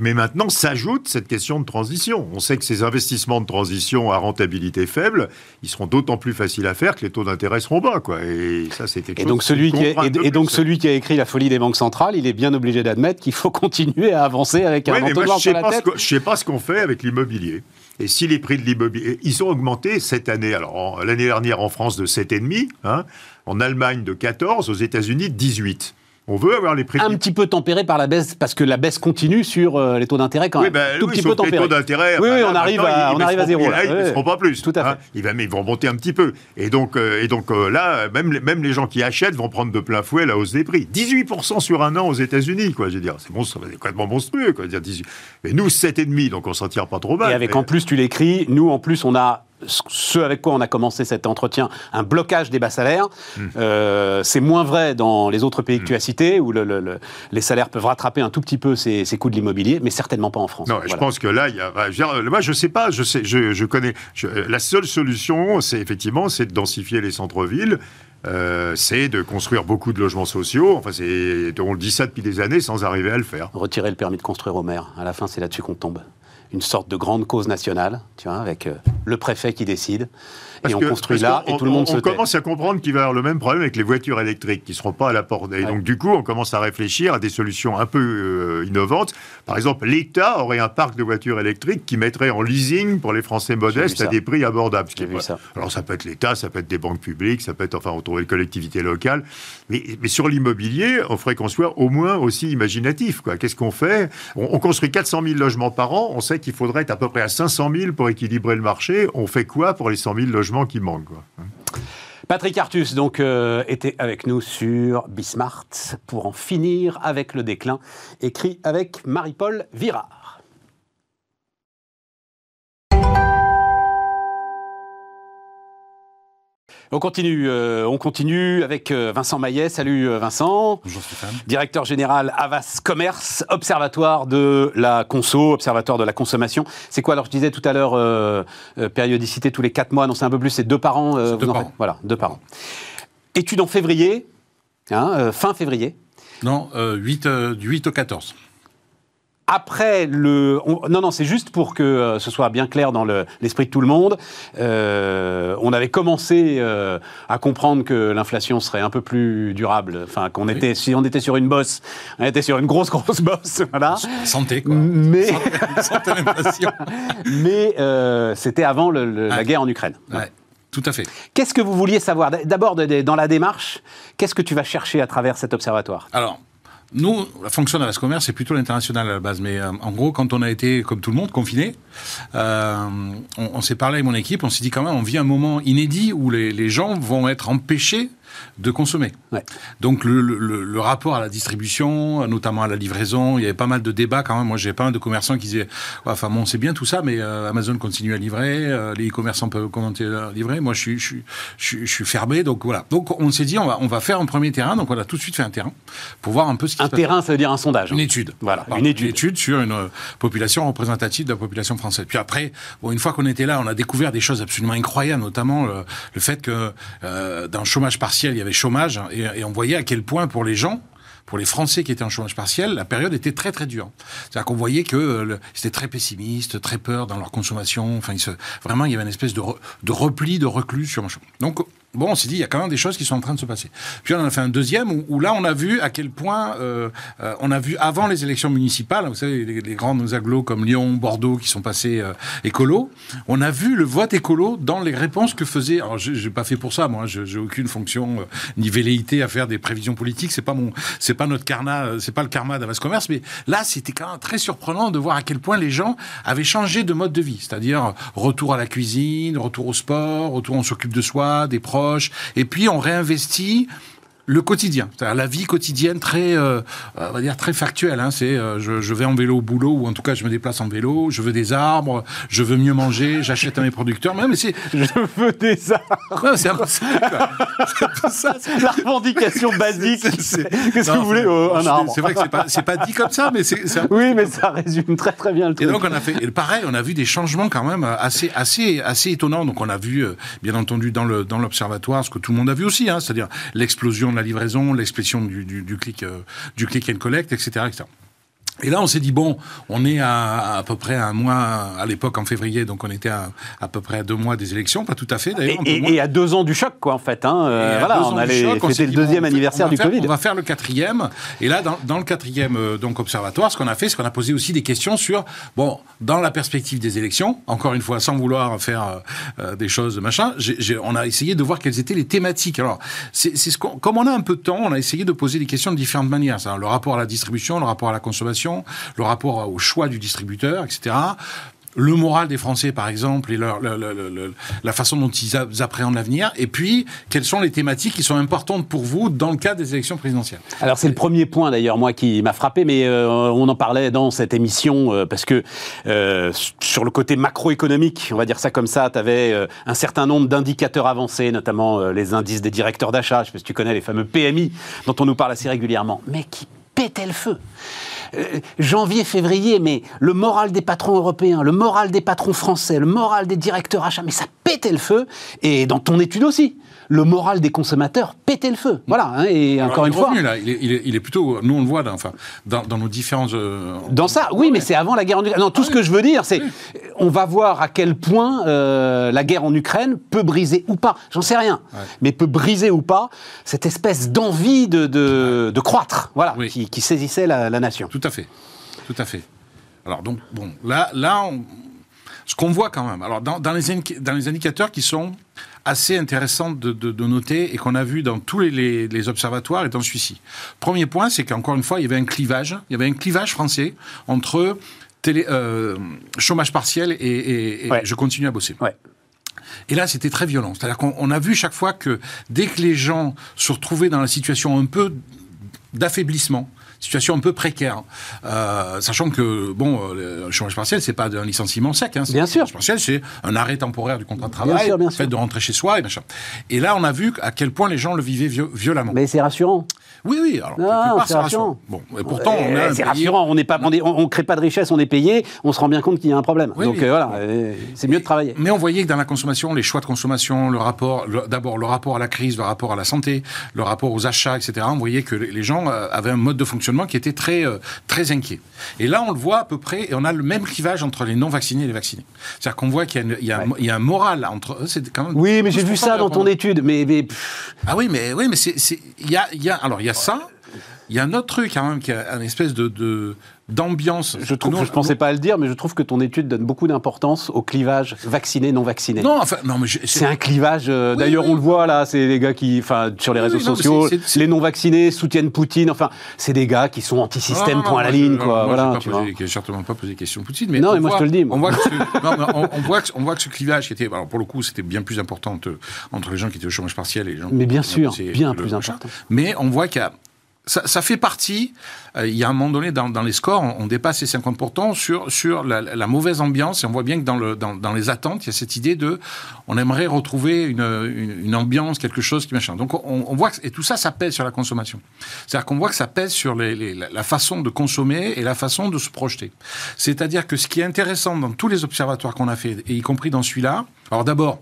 mais maintenant s'ajoute cette question de transition. On sait que ces investissements de transition à rentabilité faible, ils seront d'autant plus faciles à faire que les taux d'intérêt seront bas. Quoi. Et ça, c'est quelque et donc celui qui et, donc celui qui a écrit La folie des banques centrales, il est bien obligé d'admettre qu'il faut *laughs* continuer à avancer avec un entonnoir sur la tête. je ne sais pas ce qu'on fait avec l'immobilier. Et si les prix de l'immobilier, ils ont augmenté cette année. Alors l'année dernière en France de 7,5, hein, en Allemagne de 14, aux États-Unis de 18. On veut avoir les prix. Un petit peu tempéré par la baisse, parce que la baisse continue sur euh, les taux d'intérêt quand même. Oui, ben, tout petit peu tempéré. Les taux d'intérêt. Oui, oui, on arrive à, on arrive à zéro. Là, ils ne seront pas plus. Tout à hein. fait. ils, vont monter un petit peu. Et donc, euh, et donc euh, là, même, même les gens qui achètent vont prendre de plein fouet la hausse des prix. 18% sur un an aux États-Unis, quoi. Je veux dire, c'est complètement monstrueux, quoi. Dire 18. Mais nous, 7,5, donc on s'en tire pas trop mal. Et avec en plus, tu l'écris, nous en plus, on a ce avec quoi on a commencé cet entretien, un blocage des bas salaires. Hmm. Euh, c'est moins vrai dans les autres pays que tu as hmm. cités, où les salaires peuvent rattraper un tout petit peu ces, coûts de l'immobilier, mais certainement pas en France. Non, je pense que là, il y a, moi, je sais pas, je sais, je, connais. la seule solution, c'est effectivement, c'est de densifier les centres-villes. Euh, c'est de construire beaucoup de logements sociaux. Enfin, on le dit ça depuis des années sans arriver à le faire. Retirer le permis de construire au maire. À la fin, c'est là-dessus qu'on tombe une sorte de grande cause nationale, tu vois, avec euh, le préfet qui décide. Et on construit là, et tout le monde on, se On commence à comprendre qu'il va y avoir le même problème avec les voitures électriques, qui ne seront pas à la porte. Et donc, du coup, on commence à réfléchir à des solutions un peu euh, innovantes. Par exemple, l'État aurait un parc de voitures électriques qui mettrait en leasing pour les Français modestes à des prix abordables. Ça. Alors, ça peut être l'État, ça peut être des banques publiques, ça peut être, enfin, on trouve les collectivités locales. Mais, mais sur l'immobilier, on ferait qu'on soit au moins aussi imaginatif. Qu'est-ce qu'on fait? On, on construit 400 000 logements par an, on sait qu'il faudrait être à peu près à 500 000 pour équilibrer le marché. On fait quoi pour les 100 000 logements? Qui manquent Patrick Artus donc euh, était avec nous sur Bismart pour en finir avec le déclin, écrit avec Marie-Paul Virard. On continue, euh, on continue avec euh, Vincent Maillet. Salut euh, Vincent. Bonjour Stéphane. Directeur général Avas Commerce, observatoire de la conso, observatoire de la consommation. C'est quoi? Alors je disais tout à l'heure périodicité tous les 4 mois, non c'est un peu plus, c'est deux par an. deux par an. Voilà, deux par an. Étude en février, hein, fin février. Non, 8, du 8 au 14 après le. non, non, c'est juste pour que euh, ce soit bien clair dans l'esprit de tout le monde. Euh, on avait commencé euh, à comprendre que l'inflation serait un peu plus durable. Enfin, qu'on était, si on était sur une bosse, on était sur une grosse, grosse bosse. *laughs* Voilà. Santé, quoi. Mais. Santé, *laughs* l'inflation. Mais c'était avant la guerre en Ukraine. Ouais. Tout à fait. Qu'est-ce que vous vouliez savoir? D'abord, dans la démarche, qu'est-ce que tu vas chercher à travers cet observatoire? Alors, nous, la fonction de la commerce, c'est plutôt l'international à la base. Mais euh, en gros, quand on a été, comme tout le monde, confiné, euh, on, s'est parlé avec mon équipe, on s'est dit quand même, on vit un moment inédit où les gens vont être empêchés de consommer. Donc le, rapport à la distribution, notamment à la livraison, il y avait pas mal de débats quand même. Moi, j'ai pas mal de commerçants qui disaient, enfin bon, c'est bien tout ça, mais euh, Amazon continue à livrer, euh, les e-commerçants peuvent commenter à livrer. Moi, je suis, je, je, je suis fermé, donc voilà. Donc on s'est dit, on va, on va faire un premier terrain. Donc on a tout de suite fait un terrain pour voir un peu ce qui un se passe. Un terrain, ça veut dire un sondage. Une étude. Voilà, une étude. Une étude sur une euh, population représentative de la population française. Puis après, bon, une fois qu'on était là, on a découvert des choses absolument incroyables, notamment le, le fait que dans le chômage partiel, il y avait chômage et, on voyait à quel point pour les gens, pour les Français qui étaient en chômage partiel, la période était très très dure. C'est-à-dire qu'on voyait que euh, c'était très pessimiste, très peur dans leur consommation. Enfin, vraiment, il y avait une espèce de, de repli, de reclus sur. Donc, Bon, on s'est dit, il y a quand même des choses qui sont en train de se passer. Puis on en a fait un deuxième où, là, on a vu à quel point, euh, euh, on a vu avant les élections municipales, vous savez, les, grandes agglos comme Lyon, Bordeaux qui sont passés euh, écolo, on a vu le vote écolo dans les réponses que faisait. Alors, je n'ai pas fait pour ça, moi, j'ai aucune fonction ni velléité à faire des prévisions politiques. C'est pas mon, c'est pas notre karma, c'est pas le karma d'Avas Commerce, mais là, c'était quand même très surprenant de voir à quel point les gens avaient changé de mode de vie, c'est-à-dire retour à la cuisine, retour au sport, retour on s'occupe de soi, des proches et puis on réinvestit le quotidien, c'est-à-dire la vie quotidienne très, euh, on va dire très factuelle. Hein, c'est euh, je, je, vais en vélo au boulot ou en tout cas je me déplace en vélo. Je veux des arbres, je veux mieux manger, *laughs* j'achète à mes producteurs. Mais, mais c'est je veux des arbres. Ouais, c'est peu ça. *laughs* La revendication basique. Qu'est-ce que vous voulez oh, Un arbre? C'est vrai que c'est pas, pas dit comme ça, mais c'est. Oui, mais ça résume très très bien le truc. Et donc on a fait, et pareil, on a vu des changements quand même assez assez assez étonnants. Donc on a vu, bien entendu, dans le dans l'observatoire, ce que tout le monde a vu aussi, hein, c'est-à-dire l'explosion la livraison, l'expression du, du, du, click, euh, du click and collect, etc., etc. Et là, on s'est dit bon, on est à à peu près un mois à l'époque en février, donc on était à, à peu près à deux mois des élections, pas tout à fait d'ailleurs. Et, et, et, à deux ans du choc, quoi, en fait. Hein, euh, voilà, on allait, c'était le deuxième bon, anniversaire du faire, Covid. On va faire le quatrième. Et là, dans, dans le quatrième euh, donc observatoire, ce qu'on a fait, c'est qu'on a posé aussi des questions sur bon, dans la perspective des élections, encore une fois, sans vouloir faire euh, des choses machin, j ai, j ai, on a essayé de voir quelles étaient les thématiques. Alors, c'est ce qu'on, comme on a un peu de temps, on a essayé de poser des questions de différentes manières. Ça, le rapport à la distribution, le rapport à la consommation le rapport au choix du distributeur, etc le moral des Français, par exemple, et leur, la façon dont ils appréhendent l'avenir, et puis quelles sont les thématiques qui sont importantes pour vous dans le cadre des élections présidentielles? Alors c'est le premier point d'ailleurs, moi, qui m'a frappé, mais euh, on en parlait dans cette émission, euh, parce que euh, sur le côté macroéconomique, on va dire ça comme ça, tu avais un certain nombre d'indicateurs avancés, notamment les indices des directeurs d'achat, je sais pas si tu connais les fameux PMI, dont on nous parle assez régulièrement, mais qui pétaient le feu. Euh, janvier, février, mais le moral des patrons européens, le moral des patrons français, le moral des directeurs achats, mais ça pétait le feu. Et dans ton étude aussi, le moral des consommateurs pétait le feu. Voilà. Hein, et Alors, encore une revenu, fois. Là, il, est, il, est, il, est, plutôt. Nous, on le voit dans, enfin, dans, dans nos différents. Euh, dans ça, oui, mais c'est avant la guerre en Ukraine. Non, tout ah, ce que je veux dire, c'est. Oui. On va voir à quel point euh, la guerre en Ukraine peut briser ou pas, j'en sais rien, ouais. mais peut briser ou pas cette espèce d'envie de, de, de, croître, voilà, oui. qui, qui, saisissait la, la nation. Tout à fait. Tout à fait. Alors, donc, bon, là, là on, ce qu'on voit quand même, alors, dans, dans, les, dans les indicateurs qui sont assez intéressant de, de, de, noter et qu'on a vu dans tous les, les, les, observatoires et dans celui-ci. Premier point, c'est qu'encore une fois, il y avait un clivage, il y avait un clivage français entre télé, euh, chômage partiel et, et, et ouais. je continue à bosser. Ouais. Et là, c'était très violent. C'est-à-dire qu'on a vu chaque fois que dès que les gens se retrouvaient dans la situation un peu d'affaiblissement, situation un peu précaire. Euh, sachant que, bon, euh, le chômage partiel, c'est pas un licenciement sec. Hein, bien sûr. Le chômage partiel, c'est un arrêt temporaire du contrat de travail, bien sûr, bien le fait sûr. de rentrer chez soi et machin. Et là, on a vu à quel point les gens le vivaient violemment. Mais c'est rassurant. Oui, oui. Alors, non, c'est rassurant. Bon, et pourtant, on a. C'est rassurant. On pas, on, on, crée pas de richesse, on est payé. On se rend bien compte qu'il y a un problème. Oui, Donc oui. euh, voilà, c'est mieux de travailler. Mais on voyait que dans la consommation, les choix de consommation, le rapport, d'abord le rapport à la crise, le rapport à la santé, le rapport aux achats, etc. On voyait que les gens euh, avaient un mode de fonctionnement qui était très, euh, très inquiet. Et là, on le voit à peu près, et on a le même clivage entre les non vaccinés et les vaccinés. C'est-à-dire qu'on voit qu'il y, ouais. y, il y, a un moral entre eux. C'est quand même. Oui, mais j'ai vu ça dans ton étude. Mais, mais... ah oui, mais oui, mais c'est, il y a, il y a, alors il y a ça. Il y a un autre truc quand même qui a une espèce de, d'ambiance. Je trouve, non, je pensais pas à le dire, mais je trouve que ton étude donne beaucoup d'importance au clivage vacciné non vacciné. Non, enfin, non, mais c'est un clivage. Euh, oui, D'ailleurs, oui. on le voit là, c'est les gars qui, enfin, sur les réseaux sociaux, c est, c est... les non vaccinés soutiennent Poutine. Enfin, c'est des gars qui sont anti-système, point à la ligne, quoi. Moi, voilà, posé, vois. certainement pas posé question de Poutine, mais non, mais moi voit, je te le dis. Moi. On voit que ce, *laughs* non, on, on, voit que, on voit que ce clivage qui était, alors pour le coup, c'était bien plus important entre, entre, les gens qui étaient au chômage partiel et les gens. Mais bien sûr, bien plus important. Mais on voit qu'il y a ça, ça, fait partie, euh, il y a un moment donné dans, dans les scores, on, dépasse les 50% sur, sur la, la, mauvaise ambiance, et on voit bien que dans, le, dans, dans, les attentes, il y a cette idée de, on aimerait retrouver une, une, une ambiance, quelque chose qui machin. Donc on, on, voit que, et tout ça, ça pèse sur la consommation. C'est-à-dire qu'on voit que ça pèse sur les, les, la façon de consommer et la façon de se projeter. C'est-à-dire que ce qui est intéressant dans tous les observatoires qu'on a fait, et y compris dans celui-là, alors d'abord,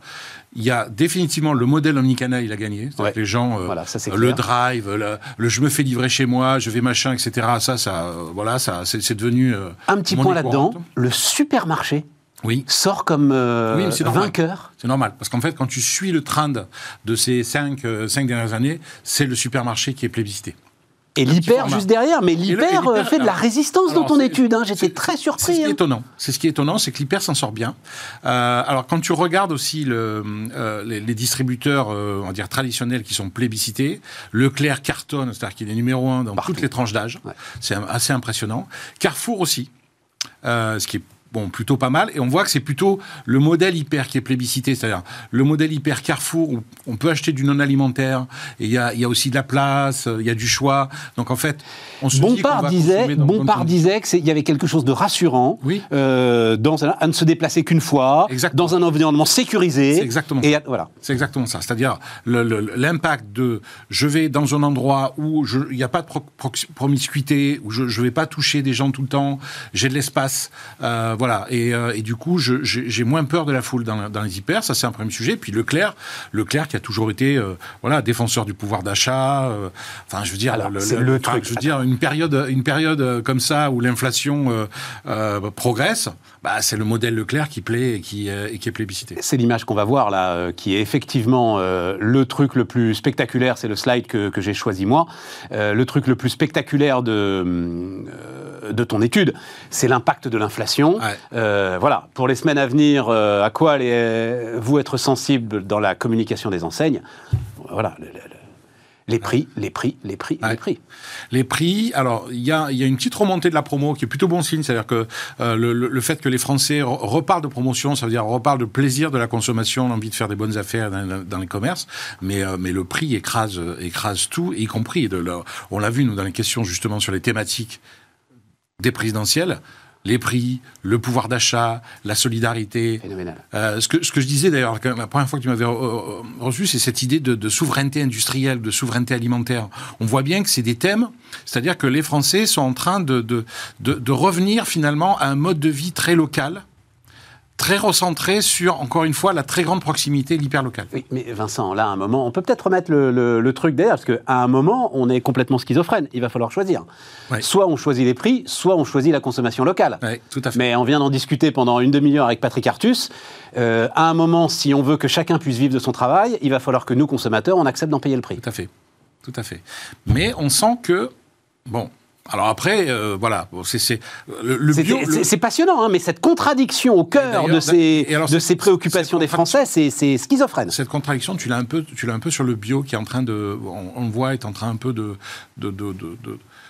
il y a définitivement le modèle omnicanal, il a gagné. Ouais. Les gens, euh, voilà, ça, le drive, le, le, je me fais livrer chez moi, je vais machin, etc. Ça, ça, euh, voilà, ça, c'est devenu. Euh, Un petit point là-dedans, le supermarché. Oui. sort comme euh, oui, vainqueur. C'est normal, parce qu'en fait, quand tu suis le trend de ces cinq, cinq dernières années, c'est le supermarché qui est plébiscité. Et l'hyper juste derrière, mais l'hyper fait de la résistance alors, dans ton étude. Hein. J'étais très surpris. C'est ce qui est hein. étonnant. C'est ce qui est étonnant, c'est que l'hyper s'en sort bien. Euh, alors quand tu regardes aussi le, euh, les, les, distributeurs, euh, on va dire traditionnels, qui sont plébiscités, Leclerc cartonne, c'est-à-dire qu'il est numéro un dans Partout. toutes les tranches d'âge. Ouais. C'est assez impressionnant. Carrefour aussi, euh, ce qui est bon, plutôt pas mal. Et on voit que c'est plutôt le modèle hyper qui est plébiscité, c'est-à-dire le modèle hyper Carrefour où on peut acheter du non alimentaire et il y a, y a, aussi de la place, il y a du choix. Donc en fait, on se Bompard dit disait, Bompard disait qu'il y avait quelque chose de rassurant oui. euh, dans à ne se déplacer qu'une fois, exactement. dans un environnement sécurisé. C'est exactement. Et voilà. C'est exactement ça. C'est-à-dire l'impact de je vais dans un endroit où il n'y a pas de pro, promiscuité, où je ne vais pas toucher des gens tout le temps, j'ai de l'espace, euh, voilà. Et, euh, et, du coup, j'ai moins peur de la foule dans, dans les hyper. Ça, c'est un premier sujet. Puis Leclerc, Leclerc qui a toujours été, euh, voilà, défenseur du pouvoir d'achat. Euh, enfin, je veux dire, Alors, le, le, le truc. Je veux dire, une période, une période comme ça où l'inflation progresse, bah, c'est le modèle Leclerc qui plaît et qui, et qui est plébiscité. C'est l'image qu'on va voir là, qui est effectivement le truc le plus spectaculaire. C'est le slide que, que j'ai choisi moi. le truc le plus spectaculaire de de ton étude, c'est l'impact de l'inflation. Ouais. Euh, voilà, pour les semaines à venir, euh, à quoi allez-vous être sensible dans la communication des enseignes? Voilà, les prix, les prix, les prix, ouais. les prix. Les prix, alors il y a, y a, une petite remontée de la promo qui est plutôt bon signe, c'est-à-dire que euh, le, le, fait que les Français reparlent de promotion, ça veut dire reparlent de plaisir de la consommation, l'envie de faire des bonnes affaires dans, dans les commerces, mais, euh, mais le prix écrase, écrase tout, y compris, de leur, on l'a vu nous dans les questions justement sur les thématiques des présidentielles, les prix, le pouvoir d'achat, la solidarité. Euh, ce, que, ce que je disais d'ailleurs, la première fois que tu m'avais reçu, c'est cette idée de, de, souveraineté industrielle, de souveraineté alimentaire. On voit bien que c'est des thèmes, c'est-à-dire que les Français sont en train de, de, de, revenir finalement à un mode de vie très local, très recentré sur, encore une fois, la très grande proximité, l'hyperlocal. Oui, mais Vincent, là, à un moment, on peut peut-être remettre le, le, le truc derrière, parce qu'à un moment, on est complètement schizophrène. Il va falloir choisir. Soit on choisit les prix, soit on choisit la consommation locale. Tout à fait. Mais on vient d'en discuter pendant une demi-heure avec Patrick Artus. Euh, à un moment, si on veut que chacun puisse vivre de son travail, il va falloir que nous, consommateurs, on accepte d'en payer le prix. Tout à fait. Tout à fait. Mais on sent que, bon, alors après, euh, voilà, c'est le, le bio. C'est passionnant, hein, mais cette contradiction au cœur de ces, alors, de ces préoccupations des Français, c'est schizophrène. Cette contradiction, tu l'as un peu, tu l'as un peu sur le bio qui est en train de, on, on le voit, est en train un peu de, de, de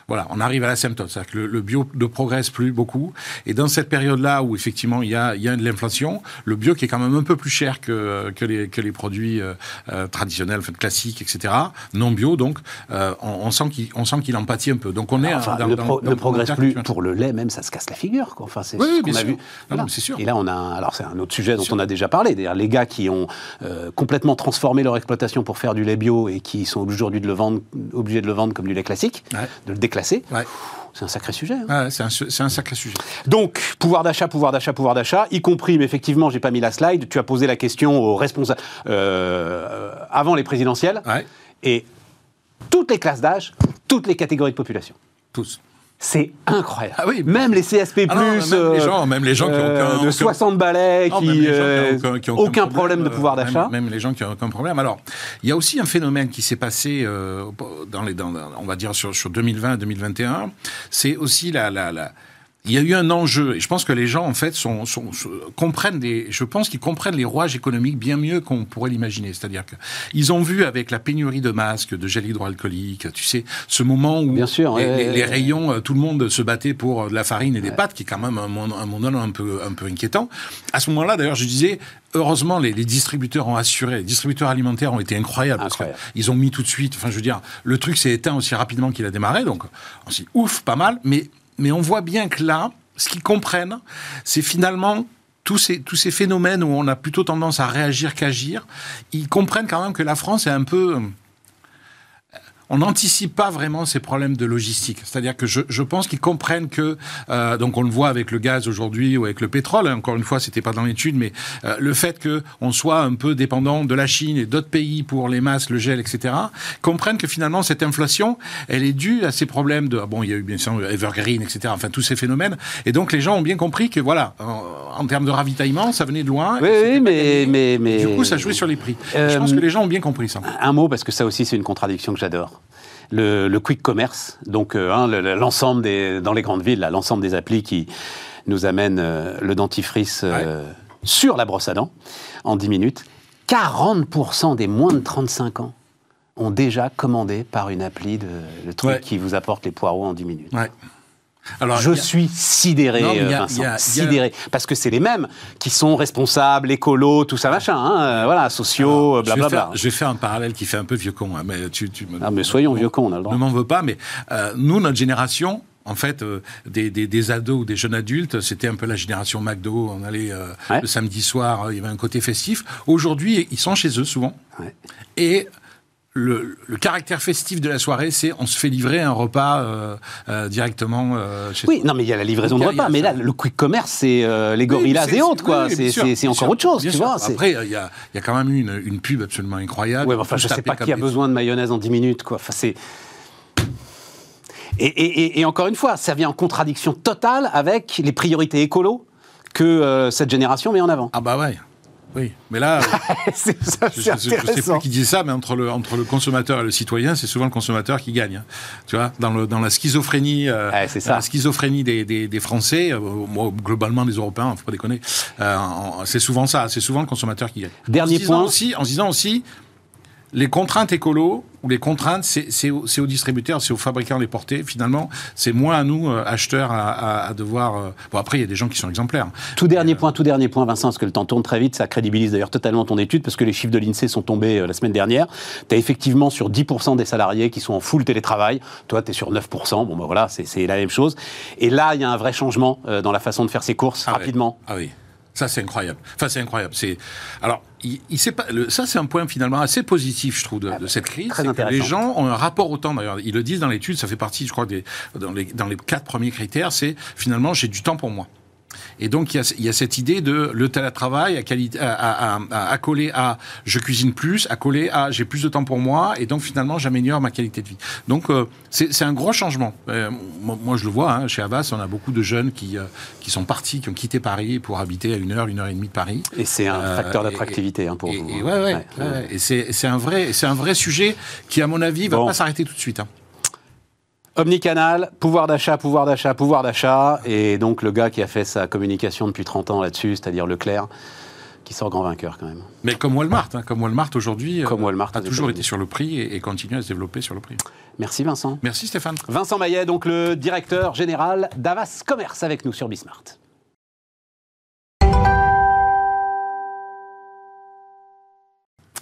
voilà, on arrive à l'asymptote, c'est-à-dire que le, le, bio ne progresse plus beaucoup. Et dans cette période-là où effectivement il y a, il y a de l'inflation, le bio qui est quand même un peu plus cher que, que, les, que les produits euh, traditionnels, enfin, classiques, etc., non bio, donc euh, on, on, sent qu'il sent qu'il en pâtit un peu. Donc on est enfin, dans, dans, pro, dans, ne progresse plus pour le lait, même ça se casse la figure. Quoi. Enfin, c'est oui, ce bien qu'on a sûr. vu. Voilà. non, sûr. Et là, on a, alors c'est un autre sujet dont on a déjà parlé, d'ailleurs les gars qui ont euh, complètement transformé leur exploitation pour faire du lait bio et qui sont aujourd'hui de le vendre, obligés de le vendre comme du lait classique, ouais. de le Ouais. C'est un sacré sujet. Hein. Ouais, c'est un, un, sacré sujet. Donc, pouvoir d'achat, pouvoir d'achat, pouvoir d'achat, y compris, mais effectivement, j'ai pas mis la slide, tu as posé la question aux responsables euh, avant les présidentielles. Ouais. Et toutes les classes d'âge, toutes les catégories de population. Tous. C'est incroyable. Ah oui, même les CSP+, ah non, même, euh, les gens, même les gens qui ont euh, aucun, de 60 balais, non, qui, même les gens euh, qui ont, qui ont aucun problème, de pouvoir euh, d'achat. Même, même, les gens qui ont aucun problème. Alors, il y a aussi un phénomène qui s'est passé euh, dans les, dans, on va dire sur, sur 2020-2021. C'est aussi la, la, la il y a eu un enjeu, et je pense que les gens, en fait, sont, sont, sont comprennent les, je pense qu'ils comprennent les rouages économiques bien mieux qu'on pourrait l'imaginer. C'est-à-dire qu'ils ont vu avec la pénurie de masques, de gel hydroalcoolique, tu sais, ce moment où bien sûr, les, ouais, les, ouais, les, rayons, tout le monde se battait pour de la farine et des pâtes, qui est quand même un monde, un un peu, un peu inquiétant. À ce moment-là, d'ailleurs, je disais, heureusement, les, les, distributeurs ont assuré, les distributeurs alimentaires ont été incroyables. Incroyable. Parce ils ont mis tout de suite, enfin, je veux dire, le truc s'est éteint aussi rapidement qu'il a démarré, donc on s'est ouf, pas mal, mais, mais on voit bien que là, ce qu'ils comprennent, c'est finalement tous ces, phénomènes où on a plutôt tendance à réagir qu'agir. Ils comprennent quand même que la France est un peu on n'anticipe pas vraiment ces problèmes de logistique. C'est-à-dire que je, je pense qu'ils comprennent que, euh, donc on le voit avec le gaz aujourd'hui ou avec le pétrole, hein, encore une fois, c'était pas dans l'étude, mais euh, le fait que on soit un peu dépendant de la Chine et d'autres pays pour les masques, le gel, etc., comprennent que finalement cette inflation, elle est due à ces problèmes de, bon, il y a eu bien sûr Evergreen, etc., enfin tous ces phénomènes, et donc les gens ont bien compris que voilà, en, en termes de ravitaillement, ça venait de loin. Oui, oui mais, mais, mais, Du coup, ça jouait sur les prix. Euh, je pense que les gens ont bien compris ça. Un mot, parce que ça aussi, c'est une contradiction que j'adore le, le, quick commerce, donc euh, hein, l'ensemble des dans les grandes villes, l'ensemble des applis qui nous amènent euh, le dentifrice euh, ouais. sur la brosse à dents en 10 minutes. 40% des moins de 35 ans ont déjà commandé par une appli de, le truc ouais. qui vous apporte les poireaux en 10 minutes. Ouais. Alors, je suis sidéré, Non, a- Vincent, a- sidéré, parce que c'est les mêmes qui sont responsables, écolos, tout ça machin, hein, euh, voilà, sociaux, je, vais blablabla. faire, je vais faire un parallèle qui fait un peu vieux con, hein, mais tu, tu me- Ah, mais soyons vieux cons, on a le droit. Ne m'en veux pas, mais euh, nous, notre génération, en fait, euh, des, des, des ados ou des jeunes adultes, c'était un peu la génération McDo. On allait euh, Ouais. le samedi soir, euh, il y avait un côté festif. Aujourd'hui, ils sont chez eux souvent. Ouais. Et le, le caractère festif de la soirée, c'est on se fait livrer un repas euh, euh, directement euh, chez Oui, non, mais il y a la livraison de repas, mais là, le quick commerce, c'est euh, les Oui, gorillas c'est- et autres, quoi. oui, C'est- encore sûr, autre chose, tu sûr. vois. Après, il y a, il y a quand même eu une, une pub absolument incroyable. Ouais, mais enfin, je sais pas qui a besoin de mayonnaise en 10 minutes, quoi. Enfin, c'est. Et, et- et- et encore une fois, ça vient en contradiction totale avec les priorités écolo que euh, cette génération met en avant. Ah bah ouais. Oui, mais là, *laughs* c'est ça, je, je sais plus qui disait ça, mais entre le, entre le consommateur et le citoyen, c'est souvent le consommateur qui gagne. hein. Tu vois, dans, le, dans la schizophrénie, euh, Ouais, c'est ça. la schizophrénie des, des, des Français, euh, moi, globalement des Européens, faut pas déconner, euh, c'est souvent ça, c'est souvent le consommateur qui gagne. Dernier en point. Aussi, en se disant aussi, les contraintes écolo ou les contraintes, c'est c'est au- c'est aux distributeurs, c'est aux fabricants de les porter. Finalement, c'est moins à nous, euh, acheteurs, à, à- à devoir. euh, Bon, après, il y a des gens qui sont exemplaires. Tout dernier point, tout dernier point, Vincent, parce que le temps tourne très vite, ça crédibilise d'ailleurs totalement ton étude, parce que les chiffres de l'INSEE sont tombés euh, la semaine dernière. Tu as effectivement sur 10% des salariés qui sont en full télétravail. Toi, tu es sur 9%. Bon, ben voilà, c'est la même chose. Et là, il y a un vrai changement dans la façon de faire ses courses, Ah ouais. rapidement. Ah oui. Ça, c'est incroyable. Enfin, c'est incroyable. C'est alors, il, il sait pas. le- ça, c'est un point finalement assez positif, je trouve, de, de cette crise. très que les gens ont un rapport au temps. D'ailleurs, ils le disent dans l'étude. Ça fait partie, je crois, des, dans les dans les quatre premiers critères. C'est finalement, j'ai du temps pour moi. Et donc, il y, a, il y a cette idée de le télétravail à, à, à, à, coller à je cuisine plus, à coller à j'ai plus de temps pour moi, et donc finalement, j'améliore ma qualité de vie. Donc, euh, c'est un gros changement. Euh, moi, moi, je le vois, hein, chez Havas, on a beaucoup de jeunes qui, euh, qui sont partis, qui ont quitté Paris pour habiter à une heure, une heure et demie de Paris. Et c'est un facteur d'attractivité hein, pour et, vous. et hein. ouais. Et c'est c'est un, vrai- c'est un vrai sujet qui, à mon avis, va Bon. pas s'arrêter tout de suite. hein. Omnicanal, pouvoir d'achat, pouvoir d'achat, pouvoir d'achat. Et donc le gars qui a fait sa communication depuis 30 ans là-dessus, c'est-à-dire Leclerc, qui sort grand vainqueur quand même. Mais comme Walmart, hein, comme Walmart aujourd'hui, Comme Walmart a toujours été sur le prix et, et continue à se développer sur le prix. Merci Vincent. Merci Stéphane. Vincent Maillet, donc le directeur général d'Avas Commerce avec nous sur Bismart.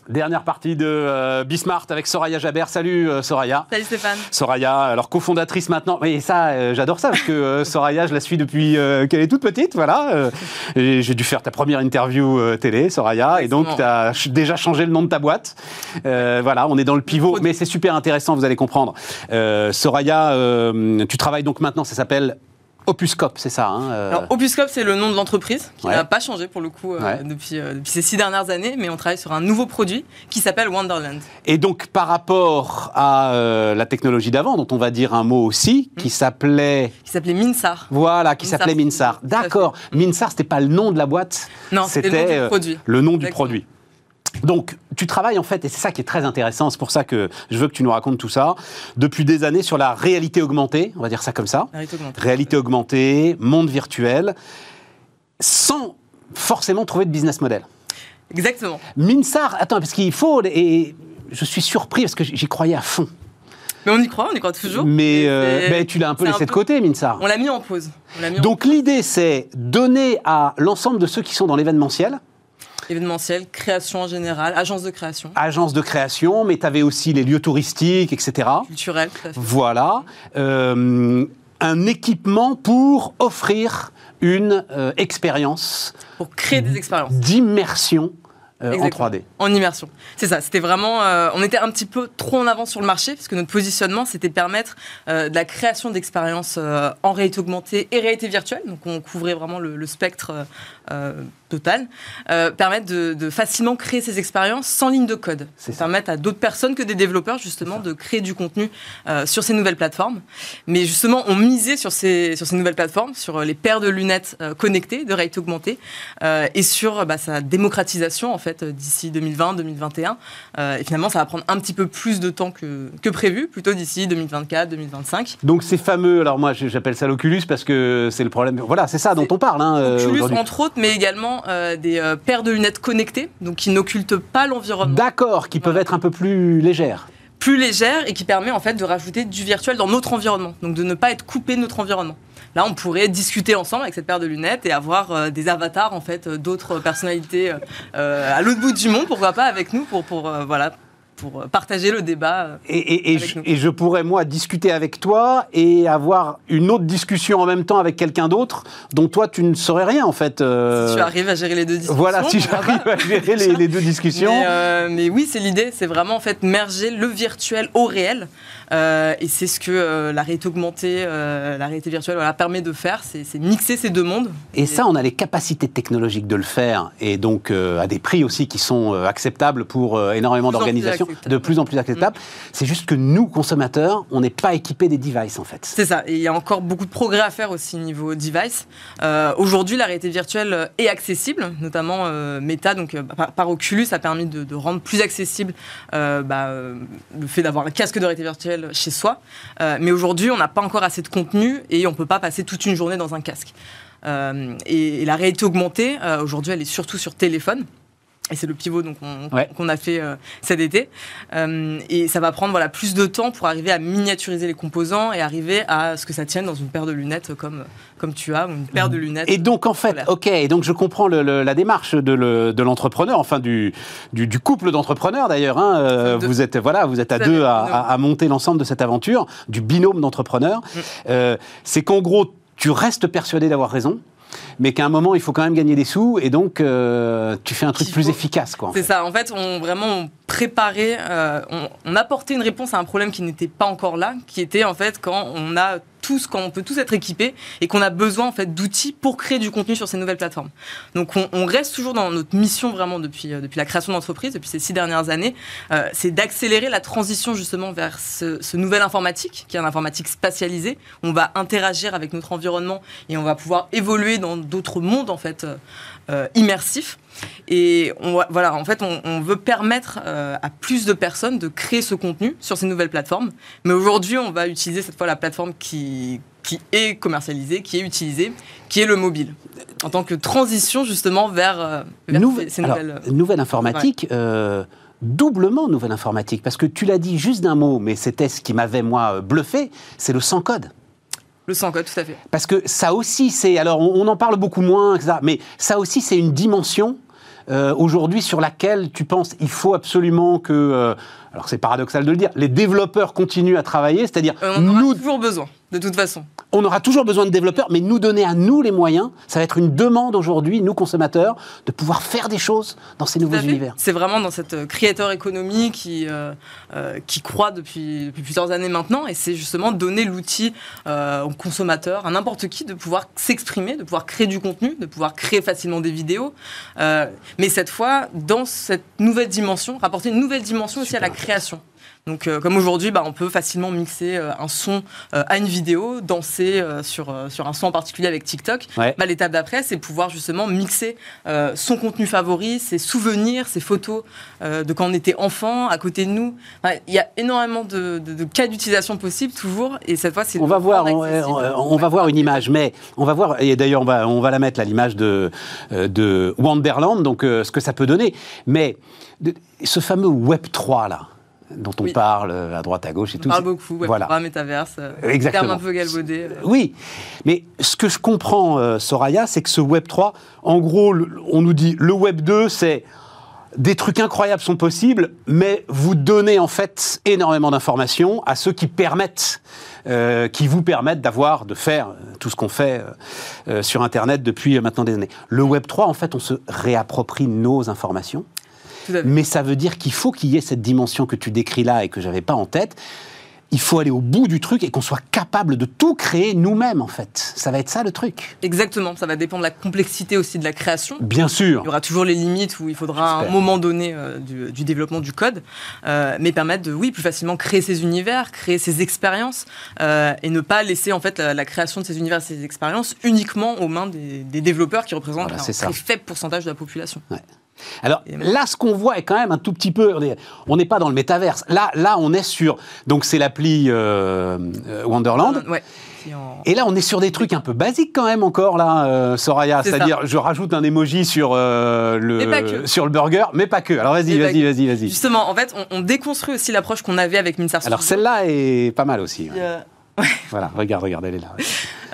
Dernière partie de euh, Bismart avec Soraya Jabert. Salut euh, Soraya. Salut Stéphane. Soraya, alors cofondatrice maintenant. Et ça, euh, j'adore ça parce que euh, *laughs* Soraya, je la suis depuis qu'elle est toute petite. Voilà. J'ai dû faire ta première interview télé, Soraya. Et donc, tu as déjà changé le nom de ta boîte. Voilà, on est dans le pivot. Mais c'est super intéressant, vous allez comprendre. Soraya, tu travailles donc maintenant, ça s'appelle Opuscope, c'est ça hein, euh, Alors, Opuscope, c'est le nom de l'entreprise qui Ouais. n'a pas changé pour le coup euh, Ouais. depuis, euh, depuis ces six dernières années, mais on travaille sur un nouveau produit qui s'appelle Wonderland. Et donc, par rapport à la technologie d'avant, dont on va dire un mot aussi, qui s'appelait. Qui s'appelait Minsar. Voilà, qui s'appelait Minsar. D'accord. Minsar, c'était pas le nom de la boîte. Non, c'était le nom du produit. Le nom du Exactement. produit. Donc, tu travailles en fait, et c'est ça qui est très intéressant, c'est pour ça que je veux que tu nous racontes tout ça, depuis des années sur la réalité augmentée, on va dire ça comme ça. Réalité augmentée. Réalité augmentée, monde virtuel, sans forcément trouver de business model. Exactement. Minsar, attends, parce qu'il faut, et je suis surpris parce que j'y croyais à fond. Mais on y croit, on y croit toujours. Mais euh, ben, tu l'as un peu laissé de côté, Minsar. On l'a mis en pause. Mis Donc l'idée, c'est donner à l'ensemble de ceux qui sont dans l'événementiel, événementiel, création en général, agence de création, agence de création, mais tu avais aussi les lieux touristiques, etc. culturelle, tout à fait. Voilà. Euh, un équipement pour offrir une euh, expérience pour créer des expériences. d'immersion euh, en Exactement. 3D. En immersion. C'est ça. C'était vraiment. euh, on était un petit peu trop en avance sur le marché parce que notre positionnement, c'était permettre euh, de la création d'expériences en réalité augmentée et réalité virtuelle. Donc, on couvrait vraiment le, le spectre total. Permettre de, de facilement créer ces expériences sans ligne de code. C'est permettre à d'autres personnes que des développeurs justement de créer du contenu sur ces nouvelles plateformes. Mais justement, on misait sur ces sur ces nouvelles plateformes, sur les paires de lunettes connectées de réalité augmentée et sur bah, sa démocratisation en fait euh, d'ici 2020-2021. Euh, et finalement, ça va prendre un petit peu plus de temps que, que prévu, plutôt d'ici 2024-2025. Donc ces fameux, alors moi j'appelle ça l'Oculus parce que c'est le problème. Voilà, c'est ça dont on parle. Hein, euh, Oculus, entre autres, mais également euh, des euh, paires de lunettes connectées, donc qui n'occultent pas l'environnement. D'accord, qui peuvent être un peu plus légères. plus légère et qui permet en fait de rajouter du virtuel dans notre environnement, donc de ne pas être coupé de notre environnement. Là, on pourrait discuter ensemble avec cette paire de lunettes et avoir euh, des avatars en fait euh, d'autres personnalités euh, à l'autre bout du monde, pourquoi pas avec nous pour, pour voilà pour partager le débat. Et, et, je, et, je, pourrais, moi, discuter avec toi et avoir une autre discussion en même temps avec quelqu'un d'autre dont toi, tu ne saurais rien, en fait. Si tu arrives à gérer les deux discussions. Voilà, si j'arrive à gérer les, les, deux *laughs* discussions. Mais, mais oui, c'est l'idée, c'est vraiment, en fait, merger le virtuel au réel. Euh, et c'est ce que euh, la réalité augmentée, euh, la réalité virtuelle voilà, permet de faire, c'est mixer ces deux mondes. Et, ça, on a les capacités technologiques de le faire, et donc à des prix aussi qui sont acceptables pour énormément d'organisations, de plus en plus acceptables. Mm. C'est juste que nous, consommateurs, on n'est pas équipés des devices en fait. C'est ça, et il y a encore beaucoup de progrès à faire aussi niveau device. Aujourd'hui, la réalité virtuelle est accessible, notamment Meta, donc par, Oculus, a permis de, rendre plus accessible bah, le fait d'avoir un casque de réalité virtuelle chez soi. Euh, mais aujourd'hui, on n'a pas encore assez de contenu et on ne peut pas passer toute une journée dans un casque. Euh, et, la réalité augmentée, euh, aujourd'hui, elle est surtout sur téléphone. Et c'est le pivot qu'on a fait cet été. et ça va prendre voilà, plus de temps pour arriver à miniaturiser les composants et arriver à ce que ça tienne dans une paire de lunettes comme, comme tu as, ou une paire de lunettes. Et donc, en fait, ok, et donc je comprends le, la démarche de l'entrepreneur, enfin du, du, du couple d'entrepreneurs d'ailleurs. Hein, euh, vous êtes voilà, vous êtes à deux à, à, monter l'ensemble de cette aventure, du binôme d'entrepreneurs. Mm. Euh, c'est qu'en gros, tu restes persuadé d'avoir raison mais qu'à un moment, il faut quand même gagner des sous, et donc euh, tu fais un truc plus efficace. C'est ça, en fait, on vraiment préparé, euh, on, on, apportait une réponse à un problème qui n'était pas encore là, qui était en fait quand on a tous, quand on peut tous être équipés et qu'on a besoin en fait d'outils pour créer du contenu sur ces nouvelles plateformes. Donc on, on reste toujours dans notre mission vraiment depuis, euh, depuis la création d'entreprise, depuis ces six dernières années, euh, c'est d'accélérer la transition justement vers ce, ce, nouvel informatique, qui est un informatique spatialisé. On va interagir avec notre environnement et on va pouvoir évoluer dans d'autres mondes en fait euh, immersifs. Et on, voilà, en fait, on, veut permettre euh, à plus de personnes de créer ce contenu sur ces nouvelles plateformes. Mais aujourd'hui, on va utiliser cette fois la plateforme qui, qui est commercialisée, qui est utilisée, qui est le mobile. En tant que transition justement vers, euh, ces nouvelles... Alors, nouvelle informatique. doublement nouvelle informatique, parce que tu l'as dit juste d'un mot, mais c'était ce qui m'avait, moi, bluffé, c'est le sans-code. Le sans-code, tout à fait. Parce que ça aussi, c'est. Alors, on, en parle beaucoup moins, etc., mais ça aussi, c'est une dimension euh, aujourd'hui sur laquelle tu penses il faut absolument que. Euh, alors, c'est paradoxal de le dire, les développeurs continuent à travailler, c'est-à-dire. Euh, on en nous, a toujours besoin, de toute façon on aura toujours besoin de développeurs, mais nous donner à nous les moyens, ça va être une demande aujourd'hui, nous consommateurs, de pouvoir faire des choses dans ces nouveaux univers. C'est vraiment dans cette euh, créateur économie qui, euh, euh, qui croît depuis, plusieurs années maintenant, et c'est justement donner l'outil aux consommateurs, à n'importe qui, de pouvoir s'exprimer, de pouvoir créer du contenu, de pouvoir créer facilement des vidéos, mais cette fois, dans cette nouvelle dimension, rapporter une nouvelle dimension aussi à la création. Donc, euh, comme aujourd'hui, bah, on peut facilement mixer euh, un son euh, à une vidéo, danser sur, sur un son en particulier avec TikTok. Bah, L'étape d'après, c'est pouvoir justement mixer son contenu favori, ses souvenirs, ses photos de quand on était enfant, à côté de nous. Il y a énormément de, de, cas d'utilisation possibles toujours, et cette fois, c'est on va voir, on, on, va voir une image, mais on va voir, et d'ailleurs, on va, on va la mettre, l'image de, de Wonderland, donc ce que ça peut donner. Mais ce fameux Web 3 là dont on parle euh, à droite, à gauche et tout. On parle beaucoup, ouais, voilà. métaverse, euh, Exactement. un peu galvaudé. Euh. Oui, mais ce que je comprends, Soraya, c'est que ce Web 3, en gros, on nous dit le Web 2, c'est des trucs incroyables sont possibles, mais vous donnez en fait énormément d'informations à ceux qui permettent, qui vous permettent d'avoir, de faire tout ce qu'on fait sur Internet depuis maintenant des années. Le Web 3, en fait, on se réapproprie nos informations. Mais ça veut dire qu'il faut qu'il y ait cette dimension que tu décris là et que j'avais pas en tête. Il faut aller au bout du truc et qu'on soit capable de tout créer nous-mêmes, en fait. Ça va être ça le truc. Exactement. Ça va dépendre de la complexité aussi de la création. Bien sûr. Il y aura toujours les limites où il faudra à un moment donné euh, du, développement du code, euh, mais permettre de, oui, plus facilement créer ces univers, créer ces expériences euh, et ne pas laisser en fait la, création de ces univers, ces expériences uniquement aux mains des, développeurs qui représentent un très faible pourcentage de la population. Ouais. Alors là, ce qu'on voit est quand même un tout petit peu. On n'est pas dans le métaverse. Là, là, on est sur. Donc c'est l'appli euh, euh, Wonderland. en... Et là, on est sur des trucs un peu basiques quand même encore là, euh, Soraya. C'est C'est-à-dire, je rajoute un emoji sur euh, le sur le burger, mais pas que. Alors vas-y, vas-y, vas-y, vas-y. Justement, en fait, on, on déconstruit aussi l'approche qu'on avait avec Minsar Alors celle-là est pas mal aussi. ouais. Euh, *laughs* Voilà, regarde, regarde, elle est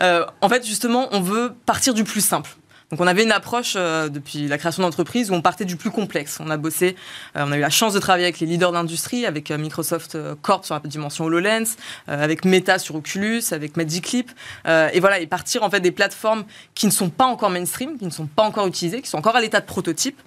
là. En fait, justement, on veut partir du plus simple. Donc, on avait une approche euh, depuis la création d'entreprise où on partait du plus complexe. On a bossé, euh, on a eu la chance de travailler avec les leaders d'industrie, avec euh, Microsoft Corp sur la dimension HoloLens, avec Meta sur Oculus, avec Magicleap. Euh, et voilà, et partir en fait des plateformes qui ne sont pas encore mainstream, qui ne sont pas encore utilisées, qui sont encore à l'état de prototype.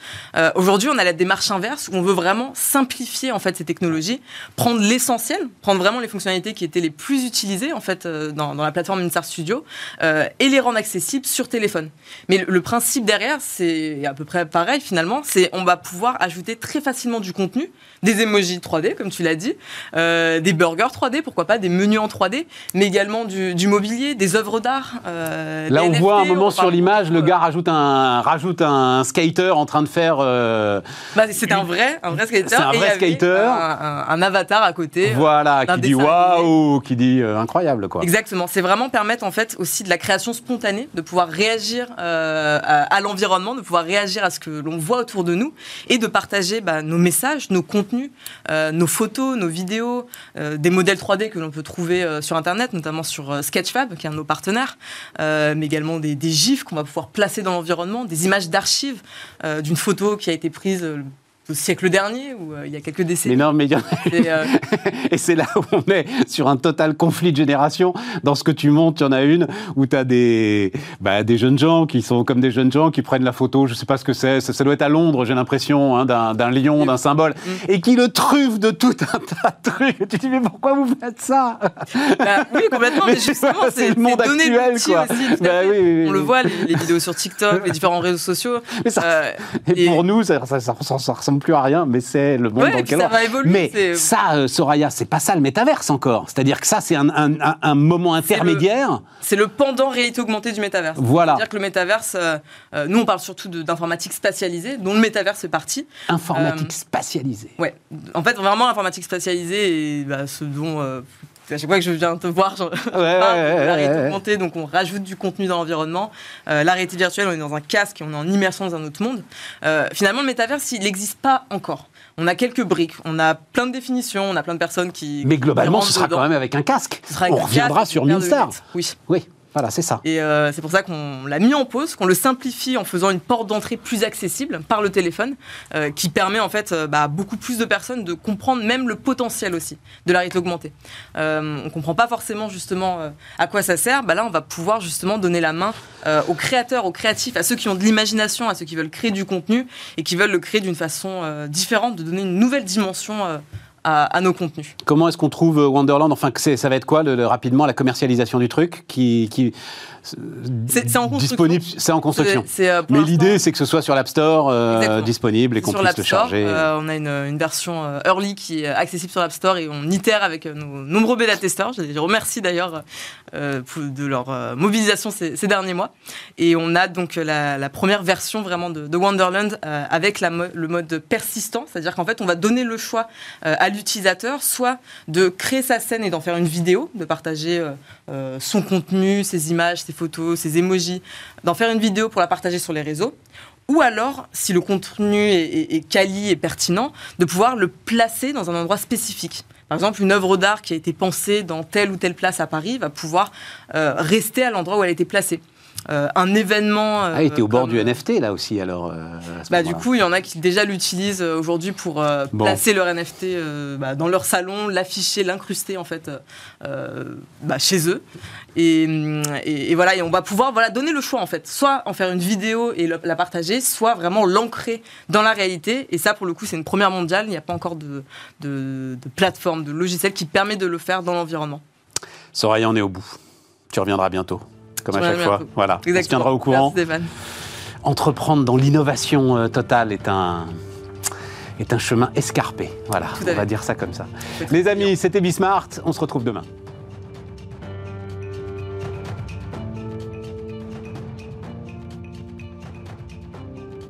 Aujourd'hui, on a la démarche inverse où on veut vraiment simplifier en fait ces technologies, prendre l'essentiel, prendre vraiment les fonctionnalités qui étaient les plus utilisées en fait dans, la plateforme Minsar Studio et les rendre accessibles sur téléphone. Mais le principe derrière, c'est à peu près pareil finalement, c'est on va pouvoir ajouter très facilement du contenu, des emojis 3D comme tu l'as dit, euh, des burgers 3D, pourquoi pas, des menus en 3D, mais également du, du mobilier, des œuvres d'art. euh, Là, on NFT, voit un moment sur l'image, le gars rajoute un rajoute un skater en train de faire. euh, Bah, c'était un vrai, un vrai skater. C'est un vrai skater. Un, un- un avatar à côté. voilà, qui dit waouh, qui dit euh, incroyable quoi. Exactement. C'est vraiment permettre en fait aussi de la création spontanée, de pouvoir réagir euh, à, à l'environnement, de pouvoir réagir à ce que l'on voit autour de nous et de partager bah, nos messages, nos contenus, euh, nos photos, nos vidéos, euh, des modèles 3D que l'on peut trouver euh, sur Internet, notamment sur Sketchfab, qui est un de nos partenaires, mais également des, des gifs qu'on va pouvoir placer dans l'environnement, des images d'archives d'une photo qui a été prise au siècle dernier ou euh, il y a quelques Mais décennies. non, mais il y en- Et, euh, *laughs* Et c'est là où on est sur un total conflit de génération. Dans ce que tu montes, il y en a une où tu as des, bah, des jeunes gens qui sont comme des jeunes gens qui prennent la photo, je sais pas ce que c'est, ça, ça doit être à Londres, j'ai l'impression, hein, d'un lion, d'un symbole, Mm. et qui le truffent de tout un tas de trucs. Tu te dis, mais pourquoi vous faites ça? Bah, oui, complètement. Mais, Mais justement, c'est le monde actuel, aussi. Bah oui, oui, On le voit, les, les vidéos sur TikTok, les différents réseaux sociaux. *laughs* Mais ça- Euh, Et Et- pour nous, ça, ça, ça, ça- ça ressemble plus à rien, mais c'est le monde Ouais, dans lequel ça on va évoluer, Mais ça, euh, Soraya, c'est pas ça le métaverse encore. C'est-à-dire que ça, c'est un, un- un- un moment intermédiaire. c'est le pendant réalité augmentée du métaverse. Voilà. C'est-à-dire que le métaverse, euh, euh, nous on parle surtout d'informatique spatialisée, dont le métaverse fait partie. Informatique spatialisée. Ouais, en fait vraiment l'informatique spatialisée et bah, ce dont à chaque fois que je viens te voir, je ouais, parle ouais, la *laughs* réalité ouais. augmentée, donc on rajoute du contenu dans l'environnement. Euh, la réalité virtuelle, on est dans un casque et on est en immersion dans un autre monde. Euh, finalement, le métaverse, il n'existe pas encore. On a quelques briques, on a plein de définitions, on a plein de personnes qui. Mais qui globalement, ce sera dedans. quand même avec un casque. Ce sera avec On un reviendra casque, sur lunettes. Oui. Oui, voilà, c'est ça. Et euh, c'est pour ça qu'on l'a mis en pause, qu'on le simplifie en faisant une porte d'entrée plus accessible par le téléphone, euh, qui permet en fait euh, bah, beaucoup plus de personnes de comprendre même le potentiel aussi de la réalité augmentée. Euh, on comprend pas forcément justement à quoi ça sert. Bah, là, on va pouvoir justement donner la main aux créateurs, aux créatifs, à ceux qui ont de l'imagination, à ceux qui veulent créer du contenu et qui veulent le créer d'une façon différente, de donner une nouvelle dimension à, à nos contenus. Comment est-ce qu'on trouve euh, Wonderland? Enfin, ça va être quoi, le- le- rapidement, la commercialisation du truc qui, qui C'est c'est en construction. disponible C'est en construction. Euh, Mais l'idée, c'est que ce soit sur l'App Store, euh, disponible et qu'on puisse le charger. Euh, on a une, une version euh, early qui est accessible sur l'App Store et on itère avec euh, nos nombreux bêta-testeurs. Je les remercie d'ailleurs euh, de leur euh, mobilisation ces, ces derniers mois. Et on a donc la, la première version vraiment de, de Wonderland euh, avec la le mode persistant, c'est-à-dire qu'en fait on va donner le choix euh, à l'utilisateur soit de créer sa scène et d'en faire une vidéo, de partager euh, euh, son contenu, ses images, ses photos, ses emojis, d'en faire une vidéo pour la partager sur les réseaux ou alors, si le contenu est, est- est quali et pertinent, de pouvoir le placer dans un endroit spécifique. Par exemple, une œuvre d'art qui a été pensée dans telle ou telle place à Paris va pouvoir euh, rester à l'endroit où elle a été placée. Euh, un événement. Ah, il était au bord comme- du NFT, là aussi, alors. euh, bah, du coup, il y en a qui déjà l'utilisent euh, aujourd'hui pour euh, Bon. placer leur NFT euh, bah, dans leur salon, l'afficher, l'incruster en fait euh, euh, bah, chez eux. Et, hum, et- et voilà, et on va pouvoir voilà donner le choix en fait, soit en faire une vidéo et le- la partager, soit vraiment l'ancrer dans la réalité. Et ça, pour le coup, c'est une première mondiale. Il n'y a pas encore de, de, de plateforme, de logiciel qui permet de le faire dans l'environnement. Soraya, on est au bout. Tu reviendras bientôt, comme à chaque fois. Voilà, on se tiendra au courant. Merci. Entreprendre dans l'innovation euh, totale est un est un chemin escarpé. Voilà, on va dire ça comme ça. Les amis, c'était Bismart. On se retrouve demain.